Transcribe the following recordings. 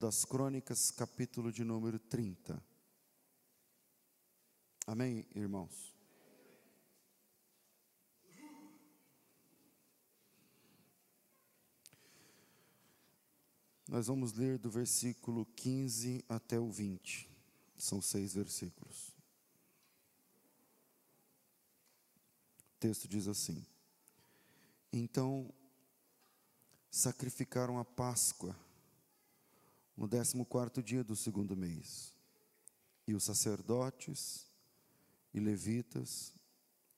das Crônicas, capítulo de número 30. Amém, irmãos? Nós vamos ler do versículo 15 até o 20. São seis versículos. O texto diz assim: Então sacrificaram a Páscoa no décimo quarto dia do segundo mês. E os sacerdotes e levitas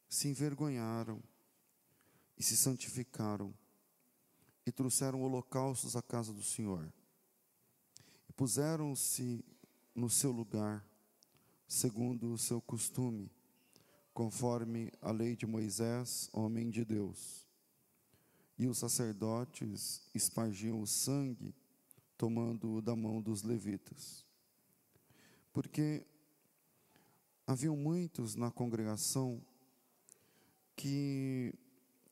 se envergonharam e se santificaram e trouxeram holocaustos à casa do Senhor. E puseram-se no seu lugar, segundo o seu costume, conforme a lei de Moisés, homem de Deus. E os sacerdotes espargiam o sangue, tomando-o da mão dos levitas. Porque haviam muitos na congregação que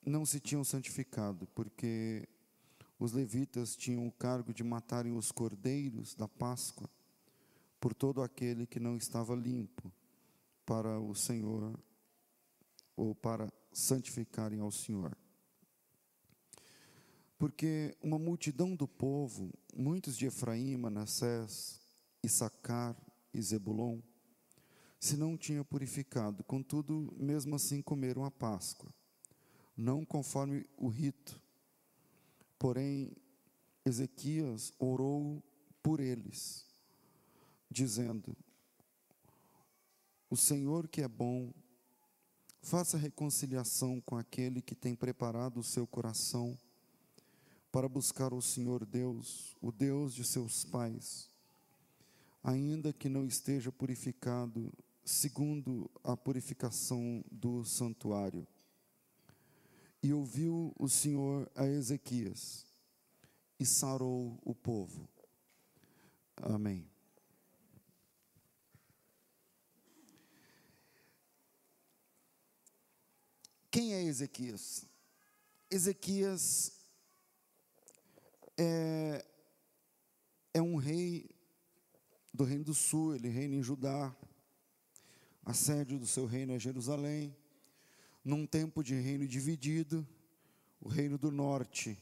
não se tinham santificado, porque os levitas tinham o cargo de matarem os cordeiros da Páscoa por todo aquele que não estava limpo para o Senhor ou para santificarem ao Senhor. Porque uma multidão do povo, muitos de Efraim, Manassés, Issacar e Zebulon, se não tinha purificado, contudo, mesmo assim comeram a Páscoa, não conforme o rito, Porém, Ezequias orou por eles, dizendo: O Senhor que é bom, faça reconciliação com aquele que tem preparado o seu coração para buscar o Senhor Deus, o Deus de seus pais, ainda que não esteja purificado segundo a purificação do santuário. E ouviu o Senhor a Ezequias e sarou o povo. Amém. Quem é Ezequias? Ezequias é, é um rei do Reino do Sul, ele reina em Judá, a sede do seu reino é Jerusalém num tempo de reino dividido, o reino do norte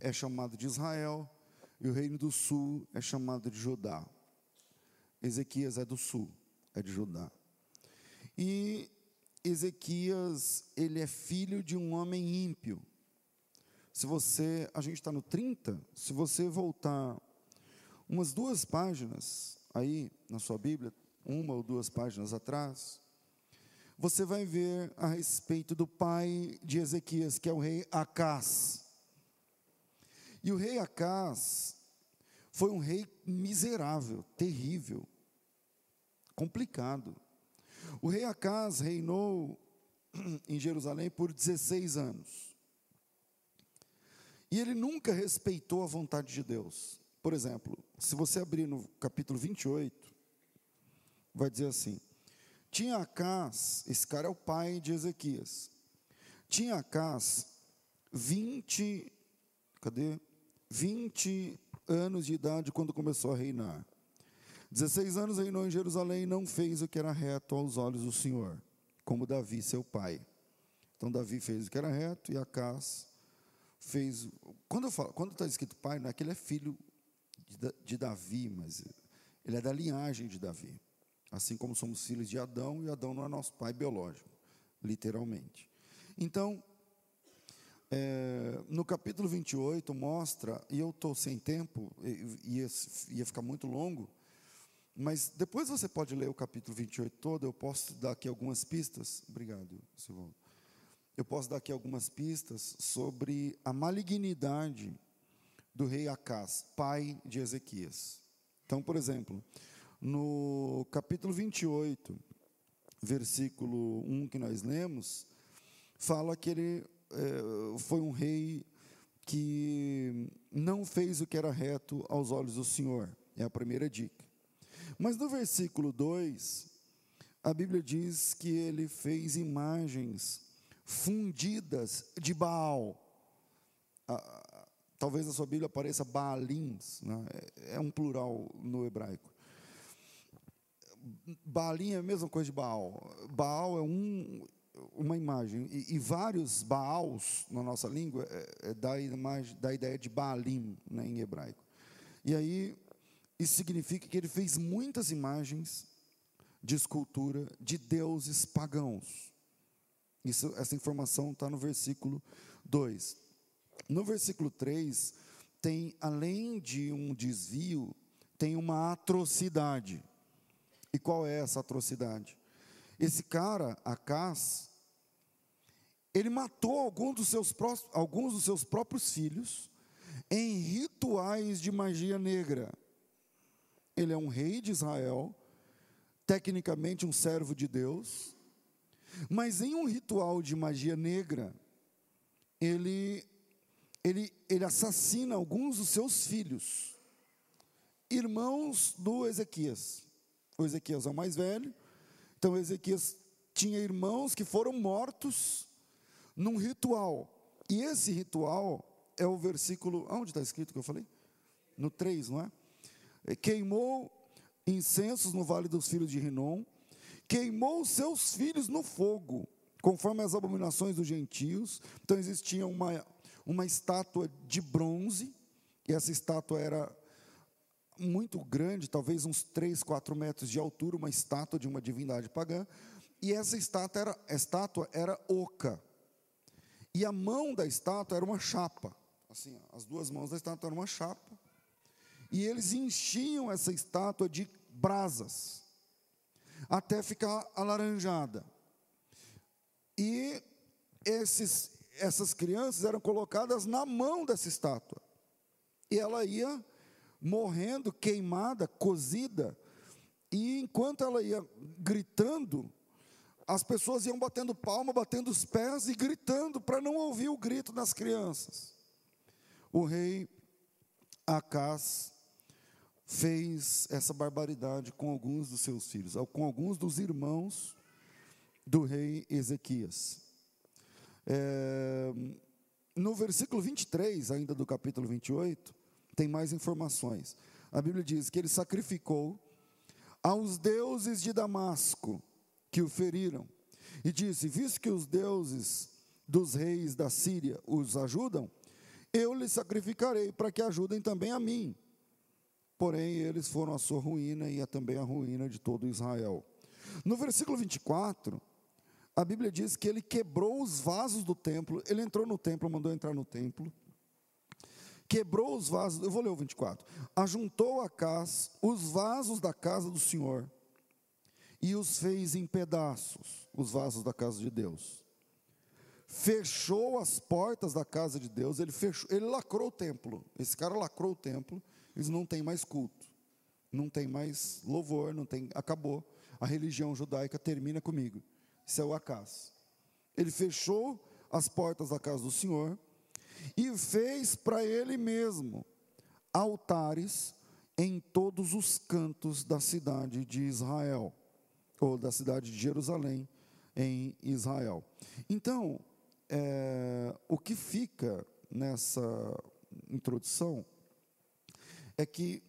é chamado de Israel e o reino do sul é chamado de Judá. Ezequias é do sul, é de Judá. E Ezequias, ele é filho de um homem ímpio. Se você, a gente está no 30, se você voltar umas duas páginas aí na sua Bíblia, uma ou duas páginas atrás, você vai ver a respeito do pai de Ezequias, que é o rei Acás. E o rei Acás foi um rei miserável, terrível, complicado. O rei Acás reinou em Jerusalém por 16 anos. E ele nunca respeitou a vontade de Deus. Por exemplo, se você abrir no capítulo 28, vai dizer assim: tinha Acás, esse cara é o pai de Ezequias. Tinha Acás 20, cadê? 20 anos de idade quando começou a reinar. 16 anos reinou em Jerusalém e não fez o que era reto aos olhos do Senhor, como Davi, seu pai. Então Davi fez o que era reto e Acás fez. Quando eu falo, quando está escrito pai, não é que ele é filho de, de Davi, mas ele é da linhagem de Davi. Assim como somos filhos de Adão, e Adão não é nosso pai biológico, literalmente. Então, é, no capítulo 28 mostra, e eu estou sem tempo, ia, ia ficar muito longo, mas depois você pode ler o capítulo 28 todo, eu posso dar aqui algumas pistas. Obrigado, Silvão. Eu posso dar aqui algumas pistas sobre a malignidade do rei Acás, pai de Ezequias. Então, por exemplo, no capítulo 28, versículo 1 que nós lemos, fala que ele é, foi um rei que não fez o que era reto aos olhos do Senhor. É a primeira dica. Mas no versículo 2, a Bíblia diz que ele fez imagens fundidas de Baal. talvez na sua Bíblia apareça Baalims, né? é, é um plural no hebraico. Baalim é a mesma coisa de Baal. Baal é um, uma imagem, e, e, vários Baals na nossa língua é, é da, imagem, da ideia de Baalim né, em hebraico. E aí, isso significa que ele fez muitas imagens de escultura de deuses pagãos. Isso, essa informação está no versículo 2. No versículo 3, tem, além de um desvio, tem uma atrocidade. E qual é essa atrocidade? Esse cara, Acas, ele matou alguns dos, seus, alguns dos seus próprios filhos em rituais de magia negra. Ele é um rei de Israel, tecnicamente um servo de Deus, mas em um ritual de magia negra, ele, ele, ele assassina alguns dos seus filhos, irmãos do Ezequias. O Ezequias é o mais velho, então Ezequias tinha irmãos que foram mortos num ritual. E esse ritual é o versículo. Onde está escrito que eu falei? No 3, não é? Queimou incensos no vale dos filhos de Rinom, queimou seus filhos no fogo, conforme as abominações dos gentios. Então existia uma, uma estátua de bronze, e essa estátua era muito grande, talvez uns 3, 4 metros de altura, uma estátua de uma divindade pagã, e essa estátua era, estátua era oca. E a mão da estátua era uma chapa. Assim, as duas mãos da estátua eram uma chapa. E eles enchiam essa estátua de brasas, até ficar alaranjada. E esses, essas crianças eram colocadas na mão dessa estátua. E ela ia morrendo, queimada, cozida. E enquanto ela ia gritando, as pessoas iam batendo palma, batendo os pés e gritando para não ouvir o grito das crianças. O rei Acás fez essa barbaridade com alguns dos seus filhos, com alguns dos irmãos do rei Ezequias. É, no versículo 23, ainda do capítulo 28, tem mais informações. A Bíblia diz que ele sacrificou aos deuses de Damasco que o feriram, e disse: Visto que os deuses dos reis da Síria os ajudam, eu lhes sacrificarei para que ajudem também a mim. Porém, eles foram a sua ruína e a também a ruína de todo Israel. No versículo 24, a Bíblia diz que ele quebrou os vasos do templo, ele entrou no templo, mandou entrar no templo, quebrou os vasos, eu vou ler o 24. Ajuntou a casa os vasos da casa do Senhor e os fez em pedaços, os vasos da casa de Deus. Fechou as portas da casa de Deus, ele fechou, ele lacrou o templo. Esse cara lacrou o templo, eles não têm mais culto, não tem mais louvor, não tem, acabou. A religião judaica termina comigo. Isso é o acaso. Ele fechou as portas da casa do Senhor e fez para ele mesmo altares em todos os cantos da cidade de Israel ou da cidade de Jerusalém, em Israel. Então, é, o que fica nessa introdução é que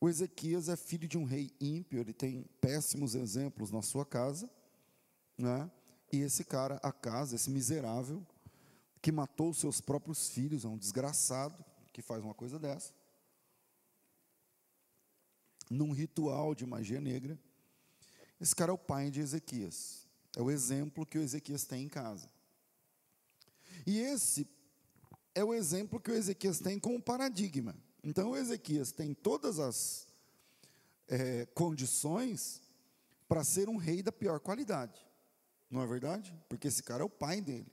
o Ezequias é filho de um rei ímpio, ele tem péssimos exemplos na sua casa, né? e esse cara, a casa, esse miserável, que matou seus próprios filhos, é um desgraçado que faz uma coisa dessa, num ritual de magia negra, esse cara é o pai de Ezequias. É o exemplo que o Ezequias tem em casa. E esse é o exemplo que o Ezequias tem como paradigma. Então, Ezequias tem todas as é, condições para ser um rei da pior qualidade. Não é verdade? Porque esse cara é o pai dele.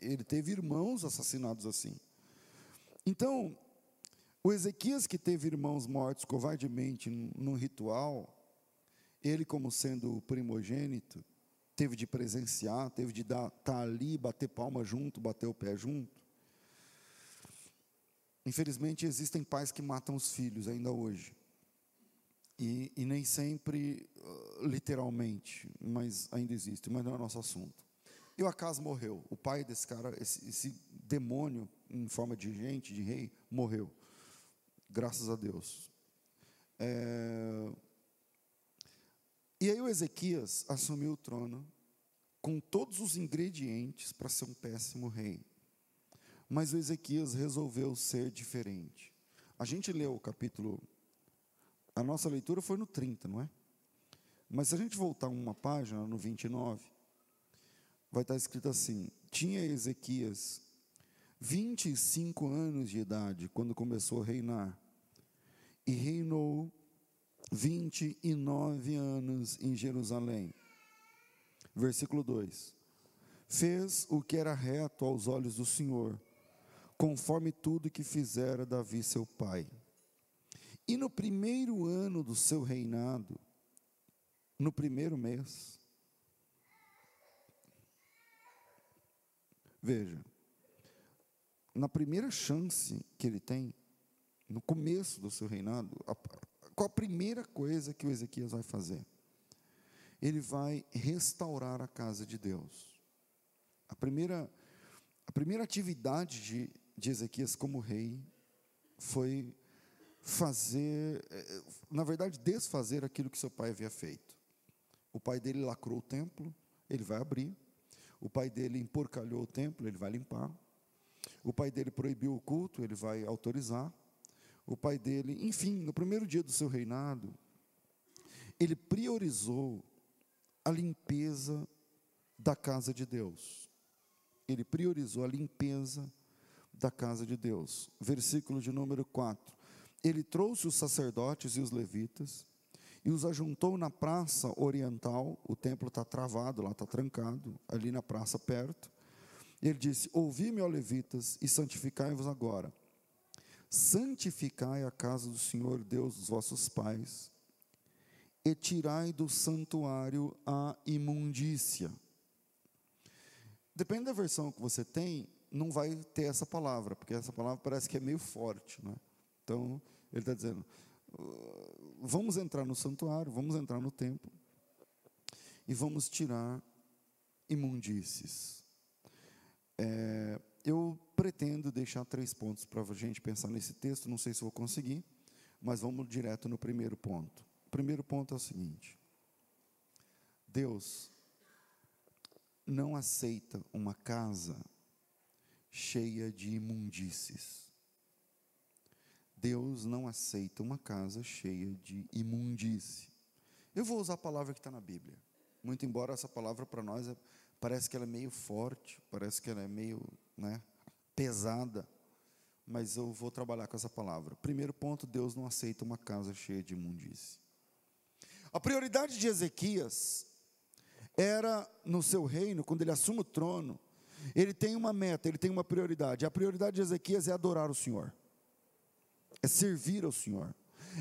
Ele teve irmãos assassinados assim. Então, o Ezequias que teve irmãos mortos covardemente num ritual, ele, como sendo o primogênito, teve de presenciar, teve de estar tá ali, bater palma junto, bater o pé junto. Infelizmente, existem pais que matam os filhos ainda hoje. E, e nem sempre uh, literalmente, mas ainda existe, mas não é nosso assunto. E o Acas morreu. O pai desse cara, esse, esse demônio em forma de gente, de rei, morreu. Graças a Deus. É... E aí o Ezequias assumiu o trono com todos os ingredientes para ser um péssimo rei. Mas Ezequias resolveu ser diferente. A gente leu o capítulo, a nossa leitura foi no 30, não é? Mas se a gente voltar uma página, no 29, vai estar escrito assim: Tinha Ezequias 25 anos de idade quando começou a reinar, e reinou 29 anos em Jerusalém. Versículo 2: Fez o que era reto aos olhos do Senhor, conforme tudo que fizera Davi seu pai. E no primeiro ano do seu reinado, no primeiro mês. Veja, na primeira chance que ele tem, no começo do seu reinado, a, qual a primeira coisa que o Ezequias vai fazer? Ele vai restaurar a casa de Deus. A primeira, a primeira atividade de, de Ezequias como rei foi fazer, eh, na verdade, desfazer aquilo que seu pai havia feito. O pai dele lacrou o templo, ele vai abrir. O pai dele emporcalhou o templo, ele vai limpar. O pai dele proibiu o culto, ele vai autorizar. O pai dele, enfim, no primeiro dia do seu reinado, ele priorizou a limpeza da casa de Deus. Ele priorizou a limpeza da casa de Deus. Versículo de número 4. Ele trouxe os sacerdotes e os levitas e os ajuntou na praça oriental. O templo está travado, lá está trancado, ali na praça perto. E ele disse: Ouvi-me, ó levitas, e santificai-vos agora. Santificai a casa do Senhor Deus dos vossos pais, e tirai do santuário a imundícia. Depende da versão que você tem, não vai ter essa palavra, porque essa palavra parece que é meio forte. Né? Então, ele está dizendo: vamos entrar no santuário, vamos entrar no templo e vamos tirar imundícies. É, eu pretendo deixar três pontos para a gente pensar nesse texto, não sei se vou conseguir, mas vamos direto no primeiro ponto. O primeiro ponto é o seguinte: Deus não aceita uma casa cheia de imundícies. Deus não aceita uma casa cheia de imundície. Eu vou usar a palavra que está na Bíblia. Muito embora essa palavra para nós é, parece que ela é meio forte, parece que ela é meio né, pesada, mas eu vou trabalhar com essa palavra. Primeiro ponto: Deus não aceita uma casa cheia de imundície. A prioridade de Ezequias era no seu reino, quando ele assume o trono, ele tem uma meta, ele tem uma prioridade. A prioridade de Ezequias é adorar o Senhor é servir ao Senhor.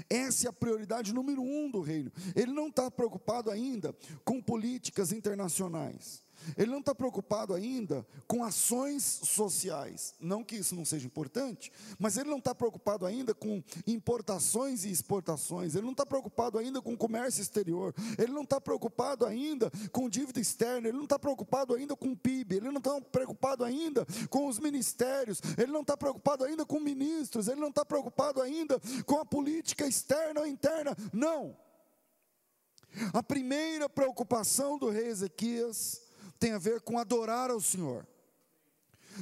Essa é a prioridade número um do reino. Ele não está preocupado ainda com políticas internacionais. Ele não está preocupado ainda com ações sociais. Não que isso não seja importante, mas ele não está preocupado ainda com importações e exportações. Ele não está preocupado ainda com comércio exterior. Ele não está preocupado ainda com dívida externa. Ele não está preocupado ainda com PIB. Ele não está preocupado ainda com os ministérios. Ele não está preocupado ainda com ministros. Ele não está preocupado ainda com a política externa ou interna. Não. A primeira preocupação do rei Ezequias tem a ver com adorar ao Senhor,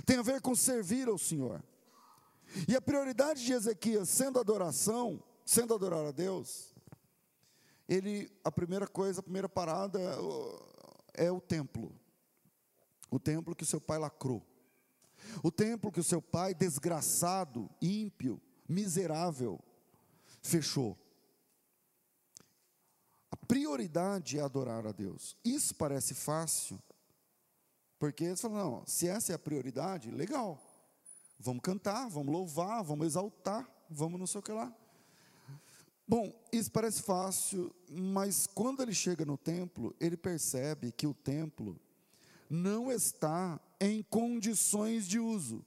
tem a ver com servir ao Senhor. E a prioridade de Ezequias, sendo adoração, sendo adorar a Deus, ele, a primeira coisa, a primeira parada é o templo. O templo que o seu pai lacrou. O templo que o seu pai, desgraçado, ímpio, miserável, fechou. A prioridade é adorar a Deus. Isso parece fácil, porque eles falam, não, se essa é a prioridade, legal. Vamos cantar, vamos louvar, vamos exaltar, vamos não sei o que lá. Bom, isso parece fácil, mas quando ele chega no templo, ele percebe que o templo não está em condições de uso.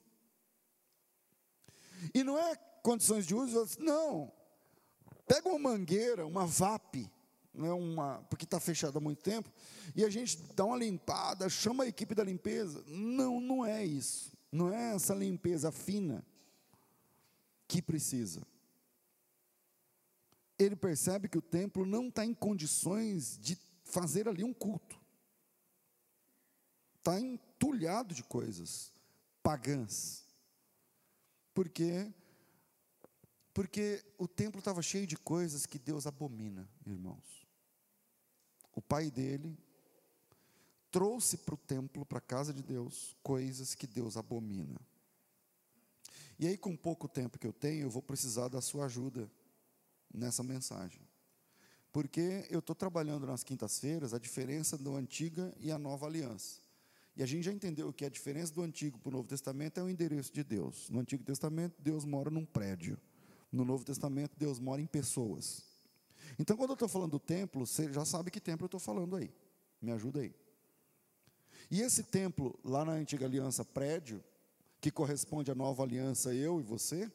E não é condições de uso, não. Pega uma mangueira, uma VAP, não é uma, porque está fechado há muito tempo, e a gente dá uma limpada, chama a equipe da limpeza. Não, não é isso. Não é essa limpeza fina que precisa. Ele percebe que o templo não está em condições de fazer ali um culto. Está entulhado de coisas pagãs. Por quê? Porque o templo estava cheio de coisas que Deus abomina, irmãos. O pai dele trouxe para o templo, para a casa de Deus, coisas que Deus abomina. E aí, com pouco tempo que eu tenho, eu vou precisar da sua ajuda nessa mensagem. Porque eu estou trabalhando nas quintas-feiras a diferença da antiga e a nova aliança. E a gente já entendeu que a diferença do Antigo para o Novo Testamento é o endereço de Deus. No Antigo Testamento, Deus mora num prédio. No Novo Testamento, Deus mora em pessoas. Então, quando eu estou falando do templo, você já sabe que templo eu estou falando aí. Me ajuda aí. E esse templo, lá na antiga aliança, prédio, que corresponde à nova aliança, eu e você,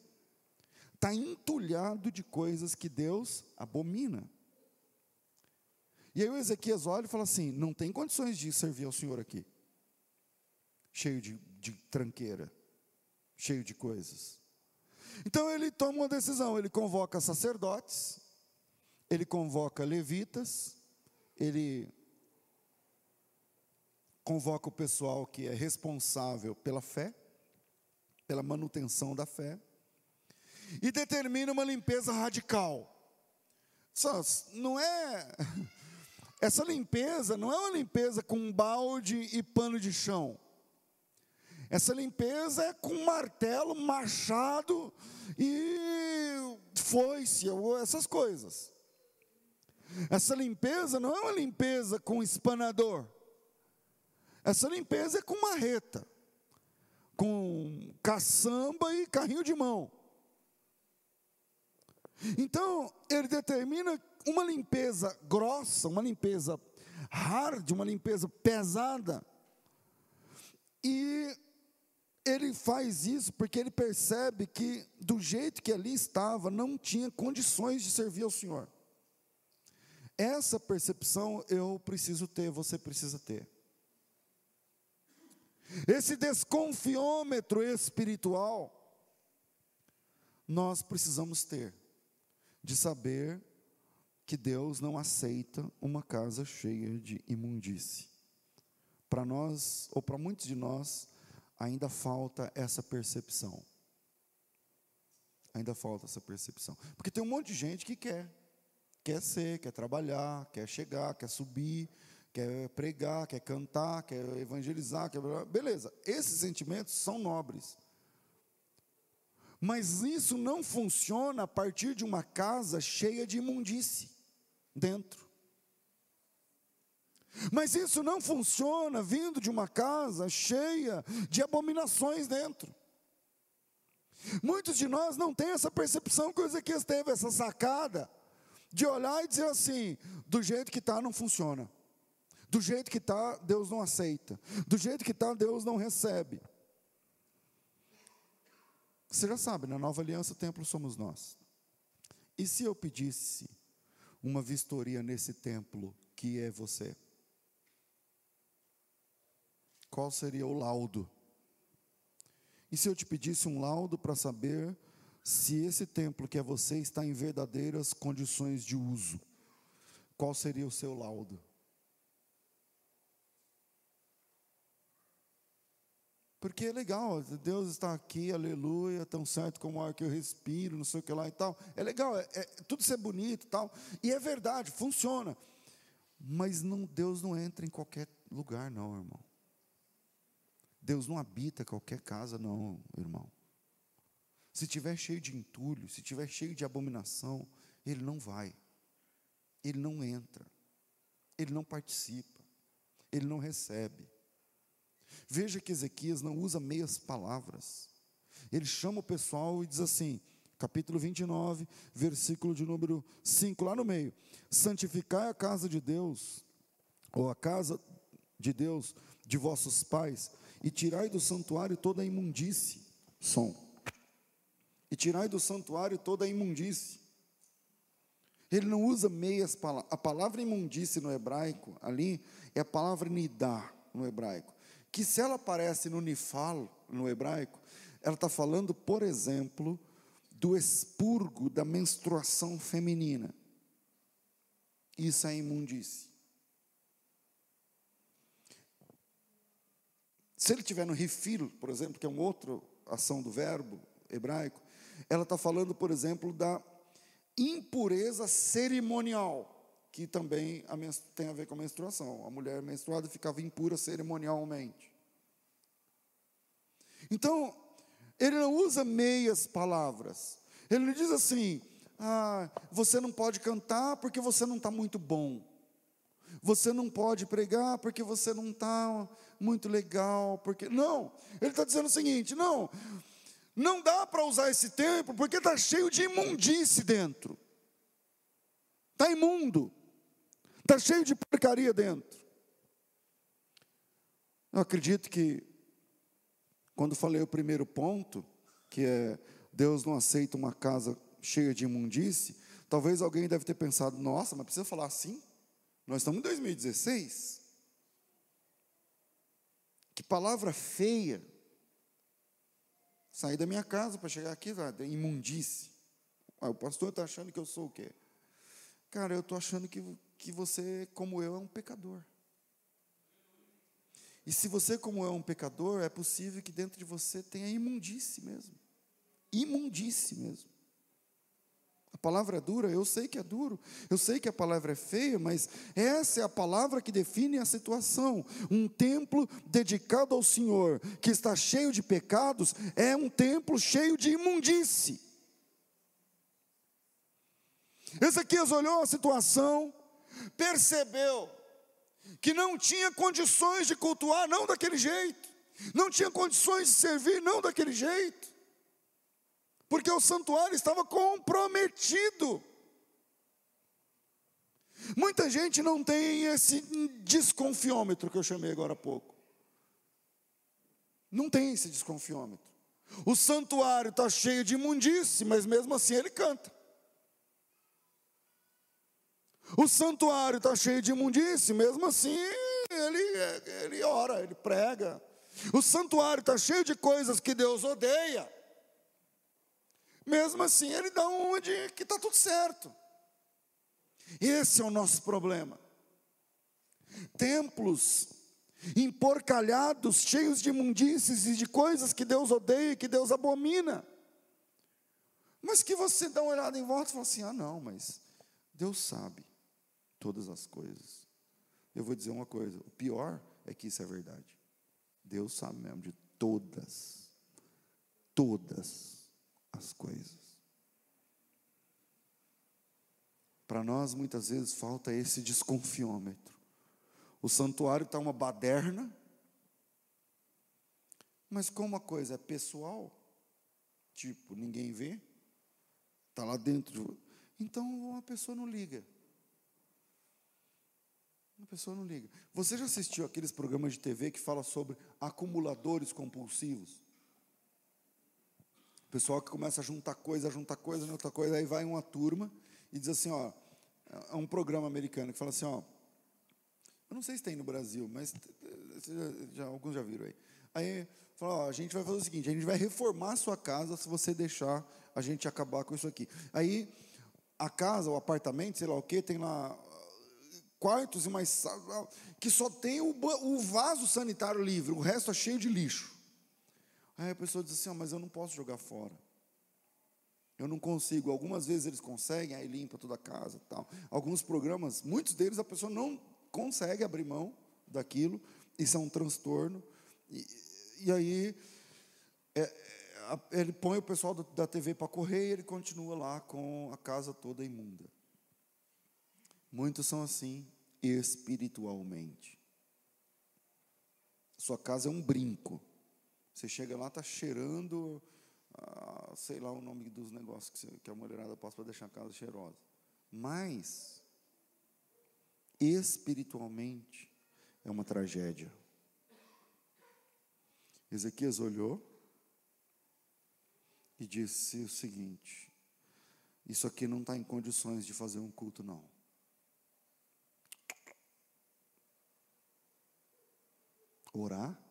está entulhado de coisas que Deus abomina. E aí o Ezequias olha e fala assim: não tem condições de servir ao Senhor aqui, cheio de, de tranqueira, cheio de coisas. Então ele toma uma decisão, ele convoca sacerdotes, ele convoca levitas, ele convoca o pessoal que é responsável pela fé, pela manutenção da fé, e determina uma limpeza radical. Não é. Essa limpeza não é uma limpeza com balde e pano de chão. Essa limpeza é com martelo, machado e foice, essas coisas. Essa limpeza não é uma limpeza com espanador. Essa limpeza é com marreta, com caçamba e carrinho de mão. Então, ele determina uma limpeza grossa, uma limpeza hard, uma limpeza pesada. E ele faz isso porque ele percebe que, do jeito que ali estava, não tinha condições de servir ao Senhor. Essa percepção eu preciso ter, você precisa ter. Esse desconfiômetro espiritual, nós precisamos ter, de saber que Deus não aceita uma casa cheia de imundície. Para nós, ou para muitos de nós, ainda falta essa percepção. Ainda falta essa percepção. Porque tem um monte de gente que quer. Quer ser, quer trabalhar, quer chegar, quer subir, quer pregar, quer cantar, quer evangelizar, quer... beleza. Esses sentimentos são nobres. Mas isso não funciona a partir de uma casa cheia de imundície dentro. Mas isso não funciona vindo de uma casa cheia de abominações dentro. Muitos de nós não têm essa percepção que o Ezequias teve, essa sacada, de olhar e dizer assim: do jeito que está, não funciona. Do jeito que está, Deus não aceita. Do jeito que está, Deus não recebe. Você já sabe, na nova aliança, o templo somos nós. E se eu pedisse uma vistoria nesse templo que é você? qual seria o laudo? E se eu te pedisse um laudo para saber se esse templo que é você está em verdadeiras condições de uso, qual seria o seu laudo? Porque é legal, Deus está aqui, aleluia, tão certo como o ar que eu respiro, não sei o que lá e tal. É legal, é, é tudo bonito e tal. E é verdade, funciona. Mas não, Deus não entra em qualquer lugar, não, irmão. Deus não habita qualquer casa, não, irmão. Se tiver cheio de entulho, se tiver cheio de abominação, ele não vai. Ele não entra. Ele não participa. Ele não recebe. Veja que Ezequias não usa meias palavras. Ele chama o pessoal e diz assim, capítulo 29, versículo de número 5, lá no meio: Santificai a casa de Deus, ou a casa de Deus de vossos pais, e tirai do santuário toda a imundície. Som. E tirai do santuário toda a imundície. Ele não usa meias palavras. A palavra imundície no hebraico, ali, é a palavra nidá no hebraico. Que se ela aparece no nifal, no hebraico, ela está falando, por exemplo, do expurgo da menstruação feminina. Isso é imundície. Se ele tiver no refil, por exemplo, que é uma outra ação do verbo hebraico, ela está falando, por exemplo, da impureza cerimonial, que também tem a ver com a menstruação. A mulher menstruada ficava impura cerimonialmente. Então, ele não usa meias palavras. Ele não diz assim: ah, você não pode cantar porque você não está muito bom. Você não pode pregar porque você não está muito legal. Porque não, ele está dizendo o seguinte: não, não dá para usar esse templo porque está cheio de imundície dentro. Está imundo. Está cheio de porcaria dentro. Eu acredito que, quando falei o primeiro ponto, que é Deus não aceita uma casa cheia de imundície, talvez alguém deve ter pensado, nossa, mas precisa falar assim? Nós estamos em 2016. Que palavra feia Saí da minha casa para chegar aqui, tá, imundície. Ah, o pastor está achando que eu sou o quê? Cara, eu estou achando que, que você, como eu, é um pecador. E se você, como eu, é um pecador, é possível que dentro de você tenha imundície mesmo. Imundície mesmo. A palavra é dura, eu sei que é duro, eu sei que a palavra é feia, mas essa é a palavra que define a situação. Um templo dedicado ao Senhor, que está cheio de pecados, é um templo cheio de imundície. Ezequias olhou a situação, percebeu que não tinha condições de cultuar, não daquele jeito, não tinha condições de servir, não daquele jeito porque o santuário estava comprometido. Muita gente não tem esse desconfiômetro que eu chamei agora há pouco. Não tem esse desconfiômetro. O santuário está cheio de imundície, mas mesmo assim ele canta. O santuário está cheio de imundície, mesmo assim ele, ele ora, ele prega. O santuário está cheio de coisas que Deus odeia, mesmo assim, ele dá onde que está tudo certo. Esse é o nosso problema. Templos emporcalhados, cheios de imundícies e de coisas que Deus odeia e que Deus abomina. Mas que você dá uma olhada em volta e fala assim: ah, não, mas Deus sabe todas as coisas. Eu vou dizer uma coisa: o pior é que isso é verdade. Deus sabe mesmo de todas, todas as coisas. Para nós, muitas vezes, falta esse desconfiômetro. O santuário está uma baderna, mas como a coisa é pessoal, tipo, ninguém vê, está lá dentro, então a pessoa não liga. A pessoa não liga. Você já assistiu aqueles programas de TV que fala sobre acumuladores compulsivos? Pessoal que começa a juntar coisa, juntar coisa, juntar coisa, aí vai uma turma e diz assim, ó, é um programa americano que fala assim, ó, eu não sei se tem no Brasil, mas já, já, alguns já viram aí. Aí fala, ó, a gente vai fazer o seguinte, a gente vai reformar a sua casa se você deixar a gente acabar com isso aqui. Aí a casa, o apartamento, sei lá o que, tem lá quartos e mais que só tem o, o vaso sanitário livre, o resto é cheio de lixo. Aí a pessoa diz assim: oh, mas eu não posso jogar fora. Eu não consigo. Algumas vezes eles conseguem, aí limpa toda a casa tal. Alguns programas, muitos deles a pessoa não consegue abrir mão daquilo. Isso é um transtorno. E, e aí é, ele põe o pessoal da TV para correr e ele continua lá com a casa toda imunda. Muitos são assim espiritualmente. Sua casa é um brinco. Você chega lá, está cheirando, ah, sei lá o nome dos negócios que, você, que a mulherada passa para deixar a casa cheirosa. Mas, espiritualmente, é uma tragédia. Ezequias olhou e disse o seguinte: Isso aqui não está em condições de fazer um culto, não. Orar,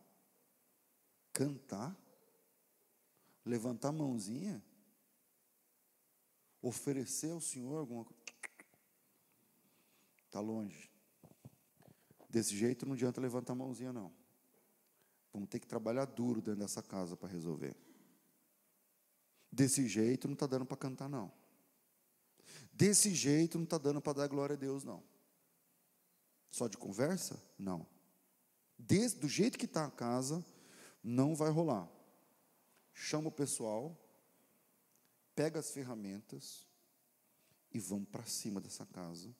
cantar, levantar a mãozinha, oferecer ao Senhor alguma coisa. Está longe. Desse jeito não adianta levantar a mãozinha, não. Vamos ter que trabalhar duro dentro dessa casa para resolver. Desse jeito não está dando para cantar, não. Desse jeito não está dando para dar glória a Deus, não. Só de conversa? Não. Desde, do jeito que está a casa, não vai rolar. Chama o pessoal, pega as ferramentas e vamos para cima dessa casa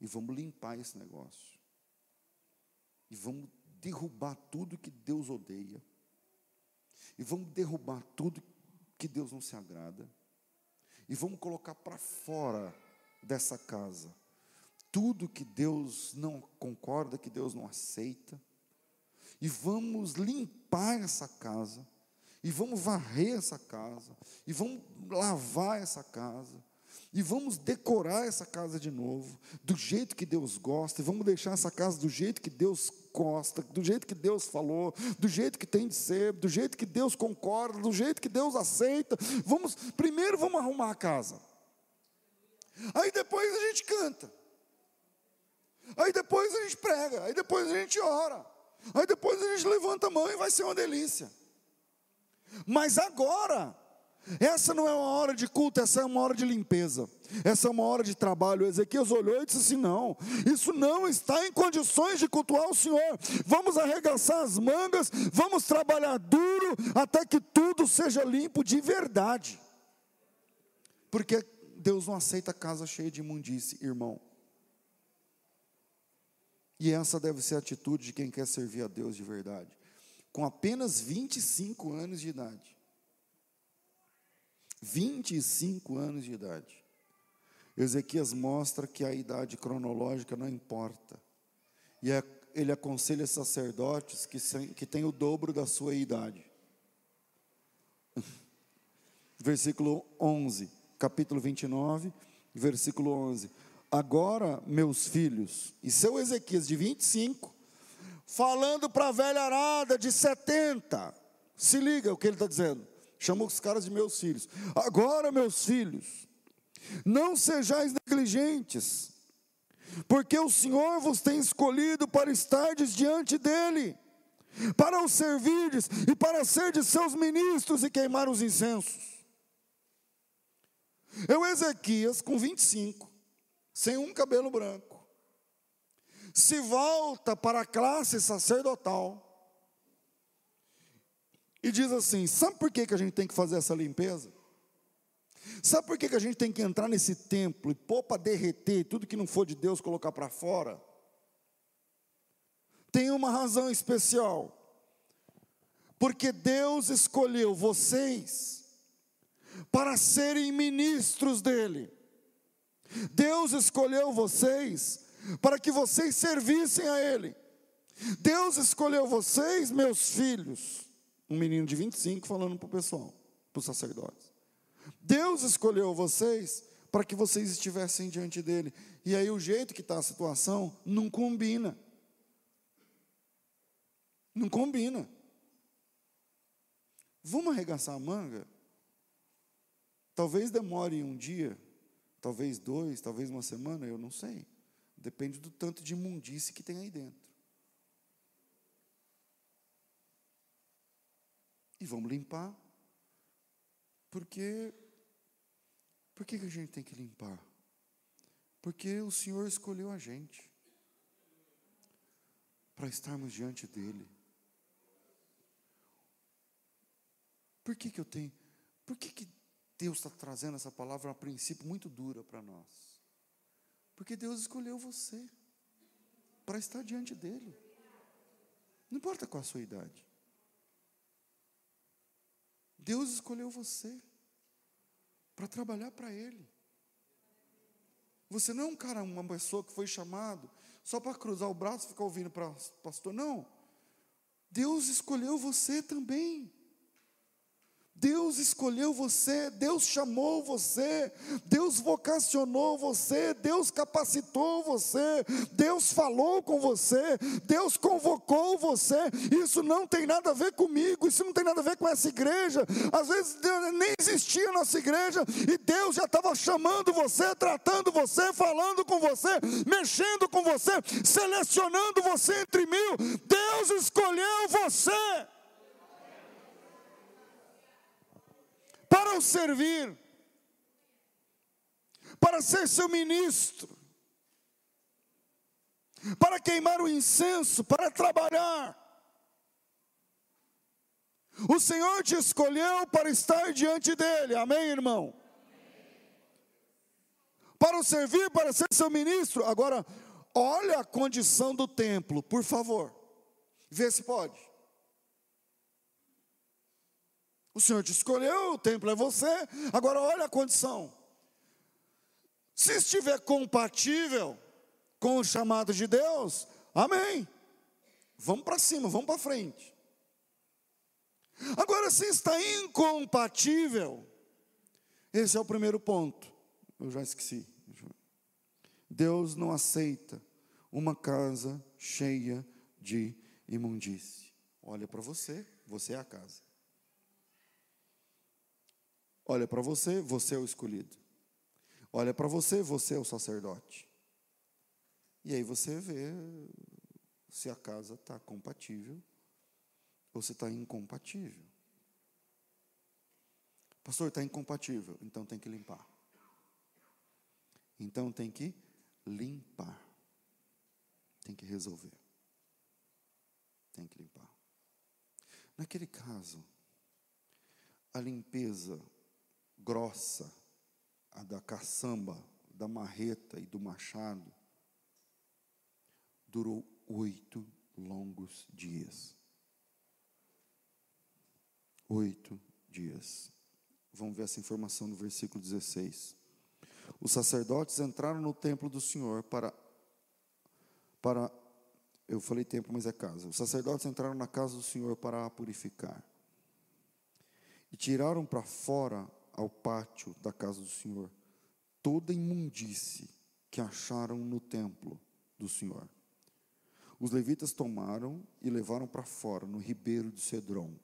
e vamos limpar esse negócio. E vamos derrubar tudo que Deus odeia. E vamos derrubar tudo que Deus não se agrada. E vamos colocar para fora dessa casa tudo que Deus não concorda, que Deus não aceita. E vamos limpar essa casa. E vamos varrer essa casa. E vamos lavar essa casa e vamos decorar essa casa de novo, do jeito que Deus gosta, e vamos deixar essa casa do jeito que Deus gosta, do jeito que Deus falou, do jeito que tem de ser, do jeito que Deus concorda, do jeito que Deus aceita. Vamos, primeiro vamos arrumar a casa. Aí depois a gente canta. Aí depois a gente prega, aí depois a gente ora. Aí depois a gente levanta a mão e vai ser uma delícia. Mas agora essa não é uma hora de culto, essa é uma hora de limpeza. Essa é uma hora de trabalho. Ezequias olhou e disse assim: não, isso não está em condições de cultuar o Senhor. Vamos arregaçar as mangas, vamos trabalhar duro até que tudo seja limpo de verdade. Porque Deus não aceita casa cheia de imundície, irmão. E essa deve ser a atitude de quem quer servir a Deus de verdade. Com apenas 25 anos de idade 25 anos de idade. Ezequias mostra que a idade cronológica não importa. E é, ele aconselha sacerdotes que, que têm o dobro da sua idade. Versículo 11, capítulo 29, versículo 11. Agora, meus filhos, e seu Ezequias de 25, falando para a velha arada de 70, se liga o que ele está dizendo chamou os caras de meus filhos. Agora, meus filhos, não sejais negligentes, porque o Senhor vos tem escolhido para estardes diante dEle, para o servirdes e para ser de seus ministros e queimar os incensos. Eu, Ezequias, com 25, sem um cabelo branco, se volta para a classe sacerdotal, e diz assim: sabe por que, que a gente tem que fazer essa limpeza? Sabe por que, que a gente tem que entrar nesse templo e pôr para derreter tudo que não for de Deus, colocar para fora? Tem uma razão especial. Porque Deus escolheu vocês para serem ministros dEle. Deus escolheu vocês para que vocês servissem a Ele. Deus escolheu vocês, meus filhos, um menino de 25 falando para o pessoal, para os sacerdotes. Deus escolheu vocês para que vocês estivessem diante dele. E aí o jeito que está a situação não combina. Não combina. Vamos arregaçar a manga? Talvez demore um dia, talvez dois, talvez uma semana, eu não sei. Depende do tanto de imundície que tem aí dentro. E vamos limpar. Porque por que, que a gente tem que limpar? Porque o Senhor escolheu a gente para estarmos diante dele. Por que, que eu tenho? Por que, que Deus está trazendo essa palavra a princípio muito dura para nós? Porque Deus escolheu você para estar diante dele. Não importa qual a sua idade. Deus escolheu você para trabalhar para Ele. Você não é um cara, uma pessoa que foi chamado só para cruzar o braço e ficar ouvindo para pastor. Não. Deus escolheu você também Deus escolheu você, Deus chamou você, Deus vocacionou você, Deus capacitou você, Deus falou com você, Deus convocou você. Isso não tem nada a ver comigo, isso não tem nada a ver com essa igreja. Às vezes nem existia nossa igreja e Deus já estava chamando você, tratando você, falando com você, mexendo com você, selecionando você entre mil. Deus escolheu você. Para o servir, para ser seu ministro, para queimar o incenso, para trabalhar. O Senhor te escolheu para estar diante dEle, amém, irmão? Para o servir, para ser seu ministro. Agora, olha a condição do templo, por favor, vê se pode. O Senhor te escolheu, o templo é você. Agora olha a condição. Se estiver compatível com o chamado de Deus, amém. Vamos para cima, vamos para frente. Agora, se está incompatível, esse é o primeiro ponto. Eu já esqueci. Deus não aceita uma casa cheia de imundície. Olha para você, você é a casa. Olha para você, você é o escolhido. Olha para você, você é o sacerdote. E aí você vê se a casa está compatível ou se está incompatível. Pastor, está incompatível, então tem que limpar. Então tem que limpar. Tem que resolver. Tem que limpar. Naquele caso, a limpeza grossa, a da caçamba, da marreta e do machado, durou oito longos dias. Oito dias. Vamos ver essa informação no versículo 16. Os sacerdotes entraram no templo do Senhor para para eu falei templo, mas é casa. Os sacerdotes entraram na casa do Senhor para a purificar. E tiraram para fora ao pátio da casa do Senhor toda imundície que acharam no templo do Senhor. Os levitas tomaram e levaram para fora, no ribeiro de Cedron.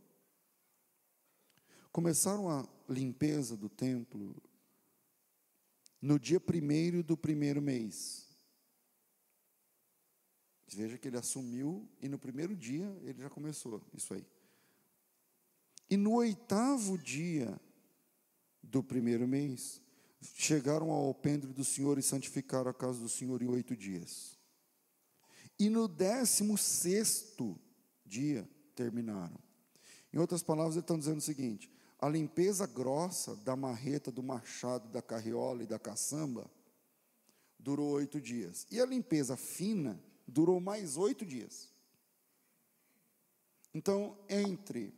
Começaram a limpeza do templo no dia primeiro do primeiro mês. Veja que ele assumiu e no primeiro dia ele já começou isso aí. E no oitavo dia do primeiro mês, chegaram ao alpendre do Senhor e santificaram a casa do Senhor em oito dias. E no décimo sexto dia terminaram. Em outras palavras, ele está dizendo o seguinte: a limpeza grossa da marreta, do machado, da carriola e da caçamba durou oito dias. E a limpeza fina durou mais oito dias. Então, entre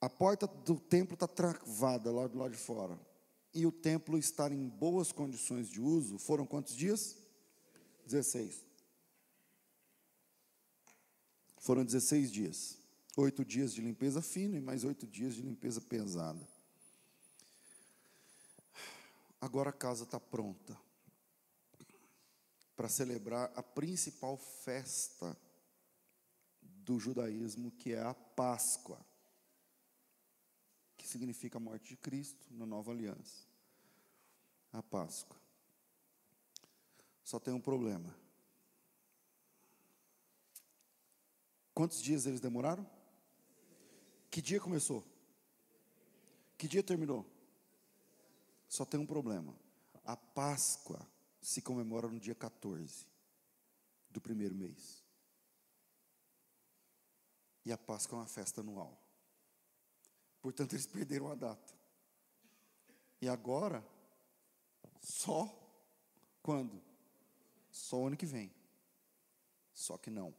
a porta do templo está travada lá do lado de fora. E o templo estar em boas condições de uso, foram quantos dias? 16. Foram 16 dias. Oito dias de limpeza fina e mais oito dias de limpeza pesada. Agora a casa está pronta para celebrar a principal festa do judaísmo, que é a Páscoa que significa a morte de Cristo na nova aliança. A Páscoa. Só tem um problema. Quantos dias eles demoraram? Que dia começou? Que dia terminou? Só tem um problema. A Páscoa se comemora no dia 14 do primeiro mês. E a Páscoa é uma festa anual. Portanto, eles perderam a data. E agora, só quando? Só o ano que vem. Só que não.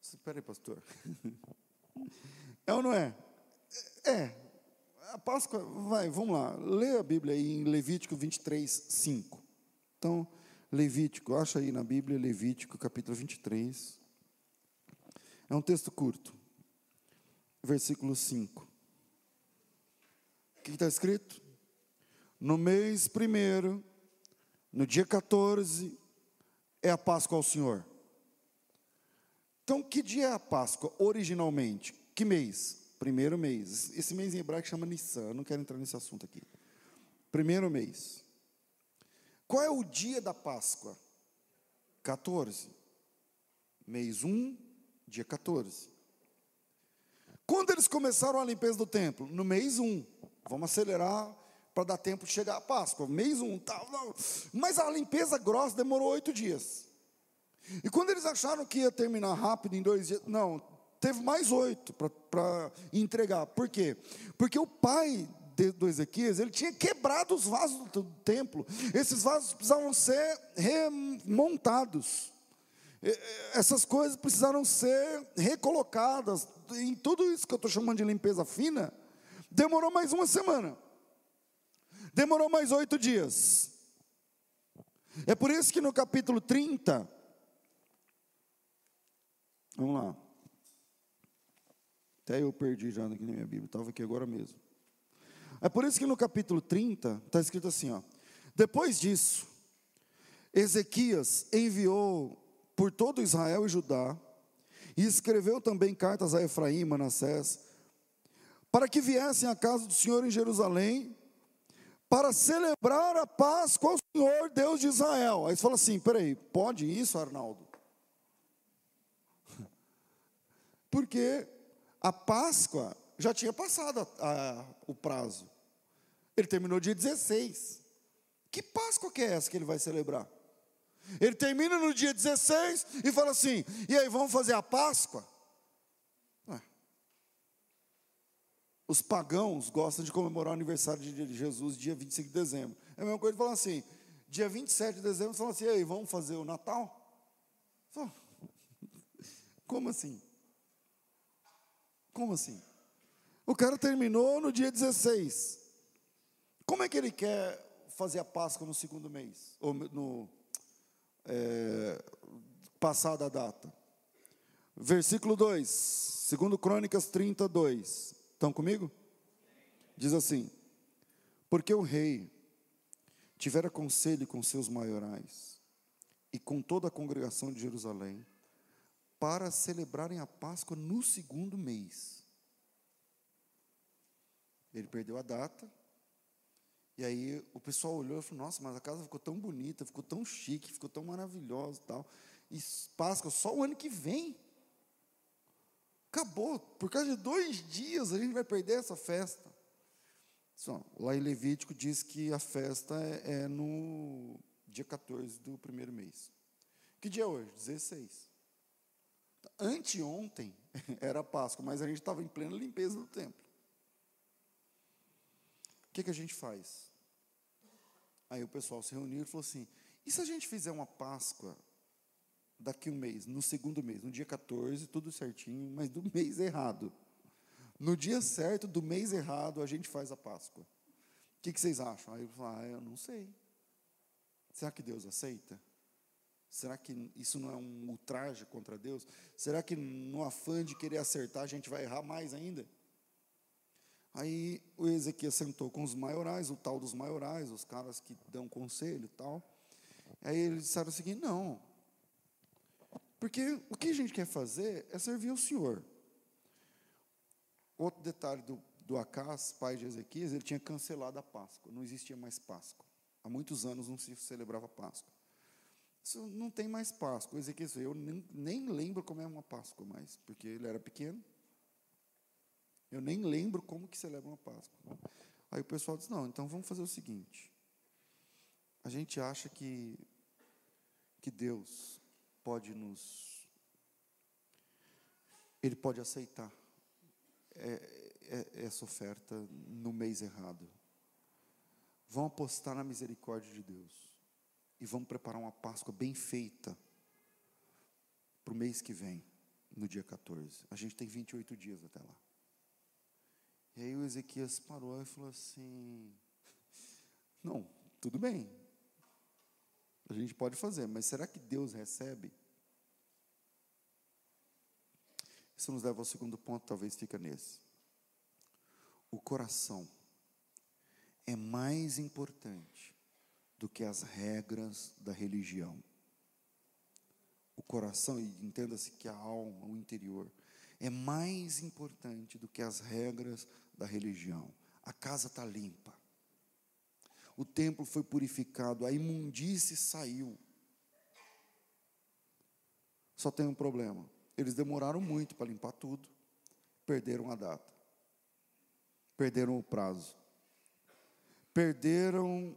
Espera aí, pastor. É ou não é? É. A Páscoa, vai, vamos lá. Lê a Bíblia aí em Levítico 23, 5. Então, Levítico, acha aí na Bíblia, Levítico capítulo 23. É um texto curto. Versículo 5. O que está escrito? No mês primeiro, no dia 14, é a Páscoa ao Senhor. Então, que dia é a Páscoa originalmente? Que mês? Primeiro mês. Esse mês em hebraico chama Nissan, eu não quero entrar nesse assunto aqui. Primeiro mês. Qual é o dia da Páscoa? 14. Mês 1, dia 14. Quando eles começaram a limpeza do templo? No mês 1. Vamos acelerar para dar tempo de chegar a Páscoa. Mês 1. Tá, Mas a limpeza grossa demorou oito dias. E quando eles acharam que ia terminar rápido em dois dias, não, teve mais oito para entregar. Por quê? Porque o pai de, do Ezequias, ele tinha quebrado os vasos do, do templo. Esses vasos precisavam ser remontados. Essas coisas precisaram ser recolocadas. Em tudo isso que eu estou chamando de limpeza fina, demorou mais uma semana. Demorou mais oito dias. É por isso que no capítulo 30, vamos lá. Até eu perdi já aqui na minha Bíblia, estava aqui agora mesmo. É por isso que no capítulo 30 está escrito assim: ó, depois disso, Ezequias enviou por todo Israel e Judá, e escreveu também cartas a Efraim e Manassés, para que viessem à casa do Senhor em Jerusalém, para celebrar a Páscoa ao Senhor Deus de Israel. Aí você fala assim: peraí, pode isso, Arnaldo? Porque a Páscoa já tinha passado a, a, o prazo. Ele terminou dia 16. Que Páscoa que é essa que ele vai celebrar? Ele termina no dia 16 e fala assim: e aí, vamos fazer a Páscoa? Ué. Os pagãos gostam de comemorar o aniversário de Jesus dia 25 de dezembro. É a mesma coisa de falar assim: dia 27 de dezembro, falam assim: e aí, vamos fazer o Natal? Como assim? Como assim? O cara terminou no dia 16. Como é que ele quer fazer a Páscoa no segundo mês? Ou no é, passada a data? Versículo 2, segundo Crônicas 32. Estão comigo? Diz assim: Porque o rei tivera conselho com seus maiorais e com toda a congregação de Jerusalém, para celebrarem a Páscoa no segundo mês. Ele perdeu a data, e aí o pessoal olhou e falou: Nossa, mas a casa ficou tão bonita, ficou tão chique, ficou tão maravilhosa e tal. E Páscoa só o ano que vem. Acabou, por causa de dois dias a gente vai perder essa festa. Lá em Levítico diz que a festa é, é no dia 14 do primeiro mês. Que dia é hoje? 16. Anteontem era Páscoa, mas a gente estava em plena limpeza do templo. O que, que a gente faz? Aí o pessoal se reuniu e falou assim: e se a gente fizer uma Páscoa daqui um mês, no segundo mês, no dia 14, tudo certinho, mas do mês errado? No dia certo do mês errado, a gente faz a Páscoa. O que, que vocês acham? Aí eu falei: ah, eu não sei. Será que Deus aceita? Será que isso não é um ultraje contra Deus? Será que no afã de querer acertar a gente vai errar mais ainda? Aí o Ezequiel sentou com os maiorais, o tal dos maiorais, os caras que dão conselho e tal. Aí eles disseram o seguinte: não, porque o que a gente quer fazer é servir o Senhor. Outro detalhe do, do Acas, pai de Ezequias, ele tinha cancelado a Páscoa, não existia mais Páscoa. Há muitos anos não se celebrava Páscoa. Isso não tem mais Páscoa. Ezequias, eu nem, nem lembro como é uma Páscoa mais, porque ele era pequeno. Eu nem lembro como que celebra uma Páscoa. Aí o pessoal diz: não, então vamos fazer o seguinte. A gente acha que, que Deus pode nos. Ele pode aceitar é, é, essa oferta no mês errado. Vamos apostar na misericórdia de Deus. E vamos preparar uma Páscoa bem feita para o mês que vem, no dia 14. A gente tem 28 dias até lá. E aí o Ezequias parou e falou assim: Não, tudo bem. A gente pode fazer, mas será que Deus recebe? Isso nos leva ao segundo ponto, talvez fica nesse. O coração é mais importante do que as regras da religião. O coração, e entenda-se que a alma, o interior, é mais importante do que as regras da religião. A casa está limpa, o templo foi purificado, a imundície saiu. Só tem um problema: eles demoraram muito para limpar tudo, perderam a data, perderam o prazo, perderam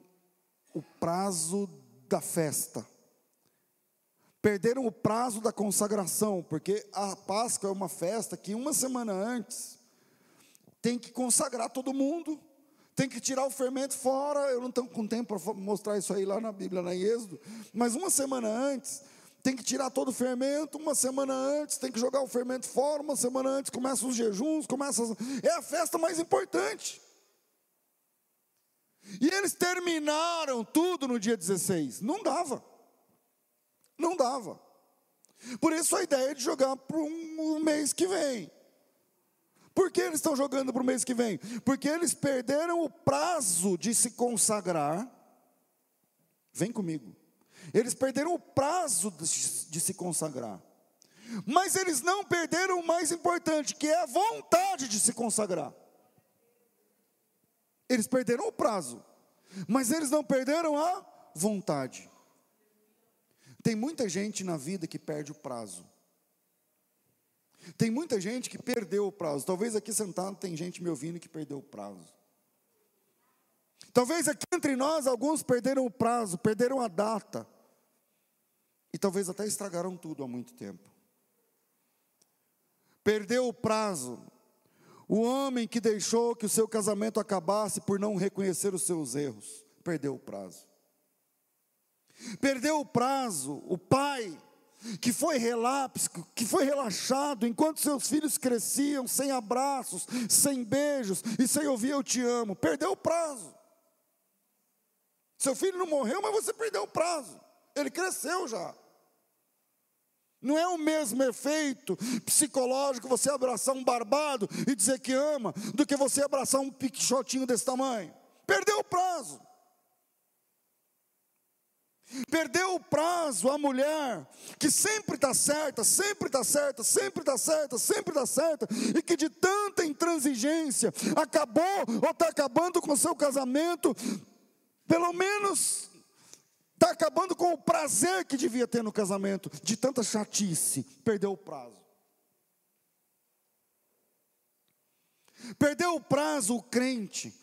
o prazo da festa, perderam o prazo da consagração, porque a Páscoa é uma festa que uma semana antes tem que consagrar todo mundo, tem que tirar o fermento fora. Eu não estou com tempo para mostrar isso aí lá na Bíblia, na Êxodo, mas uma semana antes tem que tirar todo o fermento, uma semana antes tem que jogar o fermento fora, uma semana antes começam os jejuns, começa é a festa mais importante. E eles terminaram tudo no dia 16. Não dava. Não dava. Por isso a ideia de jogar para um mês que vem. Por que eles estão jogando para o mês que vem? Porque eles perderam o prazo de se consagrar. Vem comigo. Eles perderam o prazo de, se consagrar. Mas eles não perderam o mais importante, que é a vontade de se consagrar. Eles perderam o prazo, mas eles não perderam a vontade. Tem muita gente na vida que perde o prazo. Tem muita gente que perdeu o prazo. Talvez aqui sentado tem gente me ouvindo que perdeu o prazo. Talvez aqui entre nós alguns perderam o prazo, perderam a data. E talvez até estragaram tudo há muito tempo. Perdeu o prazo, o homem que deixou que o seu casamento acabasse por não reconhecer os seus erros, perdeu o prazo. Perdeu o prazo, o pai que foi relapso, que foi relaxado enquanto seus filhos cresciam sem abraços, sem beijos e sem ouvir eu te amo, perdeu o prazo. Seu filho não morreu, mas você perdeu o prazo. Ele cresceu já. Não é o mesmo efeito psicológico você abraçar um barbado e dizer que ama, do que você abraçar um piquechotinho desse tamanho. Perdeu o prazo. Perdeu o prazo a mulher que sempre está certa, sempre está certa, sempre está certa, sempre está certa, e que de tanta intransigência acabou ou está acabando com seu casamento, pelo menos está acabando com o prazer que devia ter no casamento, de tanta chatice, perdeu o prazo. Perdeu o prazo o crente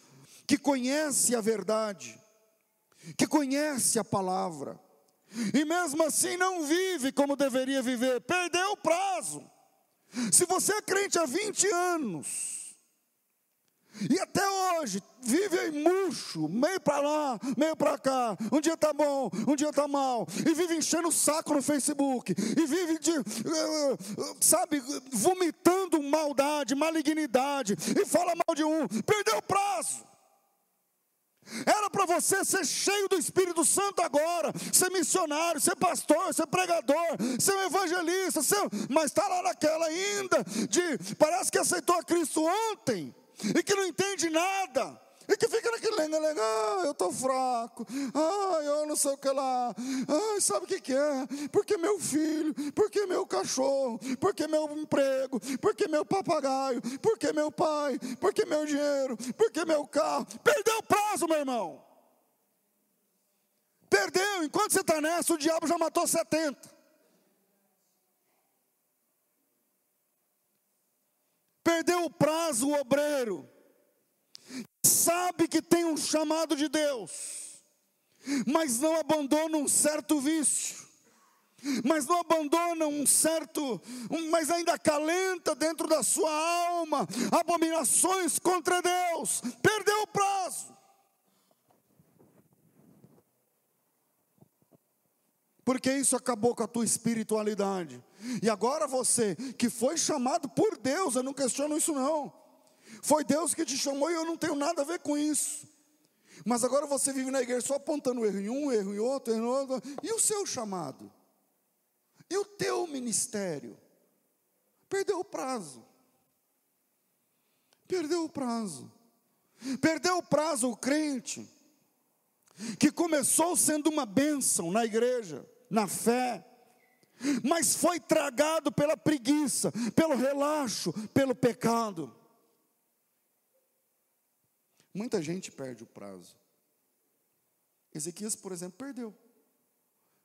que conhece a verdade, que conhece a palavra, e mesmo assim não vive como deveria viver, perdeu o prazo. Se você é crente há 20 anos, e até hoje, vive em murcho, meio para lá, meio para cá. Um dia tá bom, um dia tá mal. E vive enchendo o saco no Facebook. E vive, de, eh, eh, sabe, vomitando maldade, malignidade. E fala mal de um. Perdeu o prazo. Era para você ser cheio do Espírito Santo agora, ser missionário, ser pastor, ser pregador, ser um evangelista, ser... mas está lá naquela ainda, de parece que aceitou a Cristo ontem, e que não entende nada, e que fica naquele lenga-lenga, ah, eu estou fraco, ah, eu não sei o que lá, ah, sabe o que, que é? Porque meu filho, porque meu cachorro, porque meu emprego, porque meu papagaio, porque meu pai, porque meu dinheiro, porque meu carro, perdeu o prazo, meu irmão. Perdeu, enquanto você está nessa, o diabo já matou 70. Perdeu o prazo o obreiro. Sabe que tem um chamado de Deus, mas não abandona um certo vício, mas não abandona um certo, mas ainda acalenta dentro da sua alma abominações contra Deus. Perdeu o prazo. porque isso acabou com a tua espiritualidade. E agora você, que foi chamado por Deus, eu não questiono isso não. Foi Deus que te chamou e eu não tenho nada a ver com isso. Mas agora você vive na igreja só apontando erro em um, erro em outro, erro em outro. E o seu chamado? E o teu ministério? Perdeu o prazo. Perdeu o prazo. Perdeu o prazo o crente que começou sendo uma bênção na igreja, na fé, mas foi tragado pela preguiça, pelo relaxo, pelo pecado. Muita gente perde o prazo. Ezequias, por exemplo, perdeu.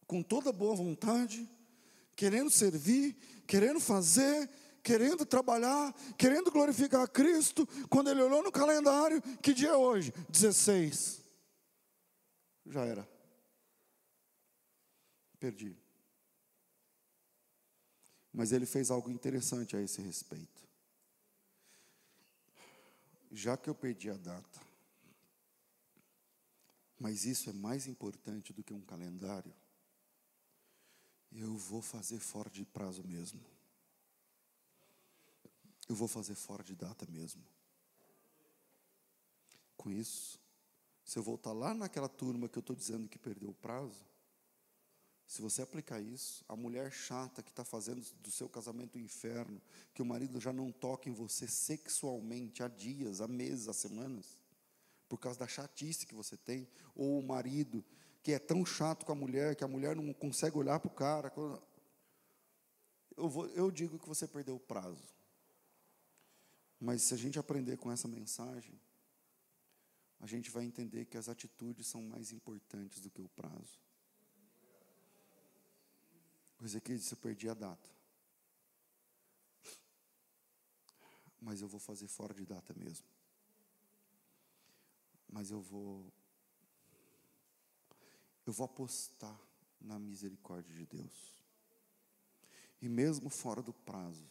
Com toda boa vontade, querendo servir, querendo fazer, querendo trabalhar, querendo glorificar a Cristo, quando ele olhou no calendário, que dia é hoje? 16. Já era. Perdi. Mas ele fez algo interessante a esse respeito. Já que eu perdi a data, mas isso é mais importante do que um calendário, eu vou fazer fora de prazo mesmo. Eu vou fazer fora de data mesmo. Com isso, se eu voltar lá naquela turma que eu estou dizendo que perdeu o prazo, se você aplicar isso, a mulher chata que está fazendo do seu casamento um inferno, que o marido já não toca em você sexualmente há dias, há meses, há semanas, por causa da chatice que você tem, ou o marido que é tão chato com a mulher que a mulher não consegue olhar para o cara. Eu, vou, eu digo que você perdeu o prazo. Mas se a gente aprender com essa mensagem, a gente vai entender que as atitudes são mais importantes do que o prazo. O Ezequiel disse: Eu perdi a data. Mas eu vou fazer fora de data mesmo. Mas eu vou. Eu vou apostar na misericórdia de Deus. E mesmo fora do prazo,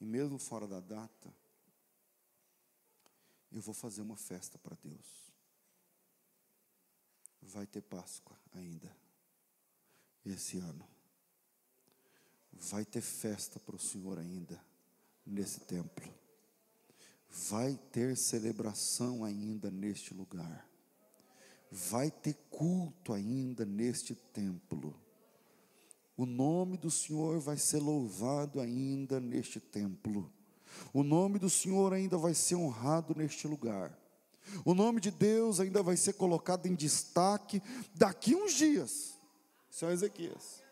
e mesmo fora da data, eu vou fazer uma festa para Deus. Vai ter Páscoa ainda, esse ano. Vai ter festa para o Senhor ainda, nesse templo. Vai ter celebração ainda neste lugar. Vai ter culto ainda neste templo. O nome do Senhor vai ser louvado ainda neste templo. O nome do Senhor ainda vai ser honrado neste lugar. O nome de Deus ainda vai ser colocado em destaque daqui uns dias. São Ezequias.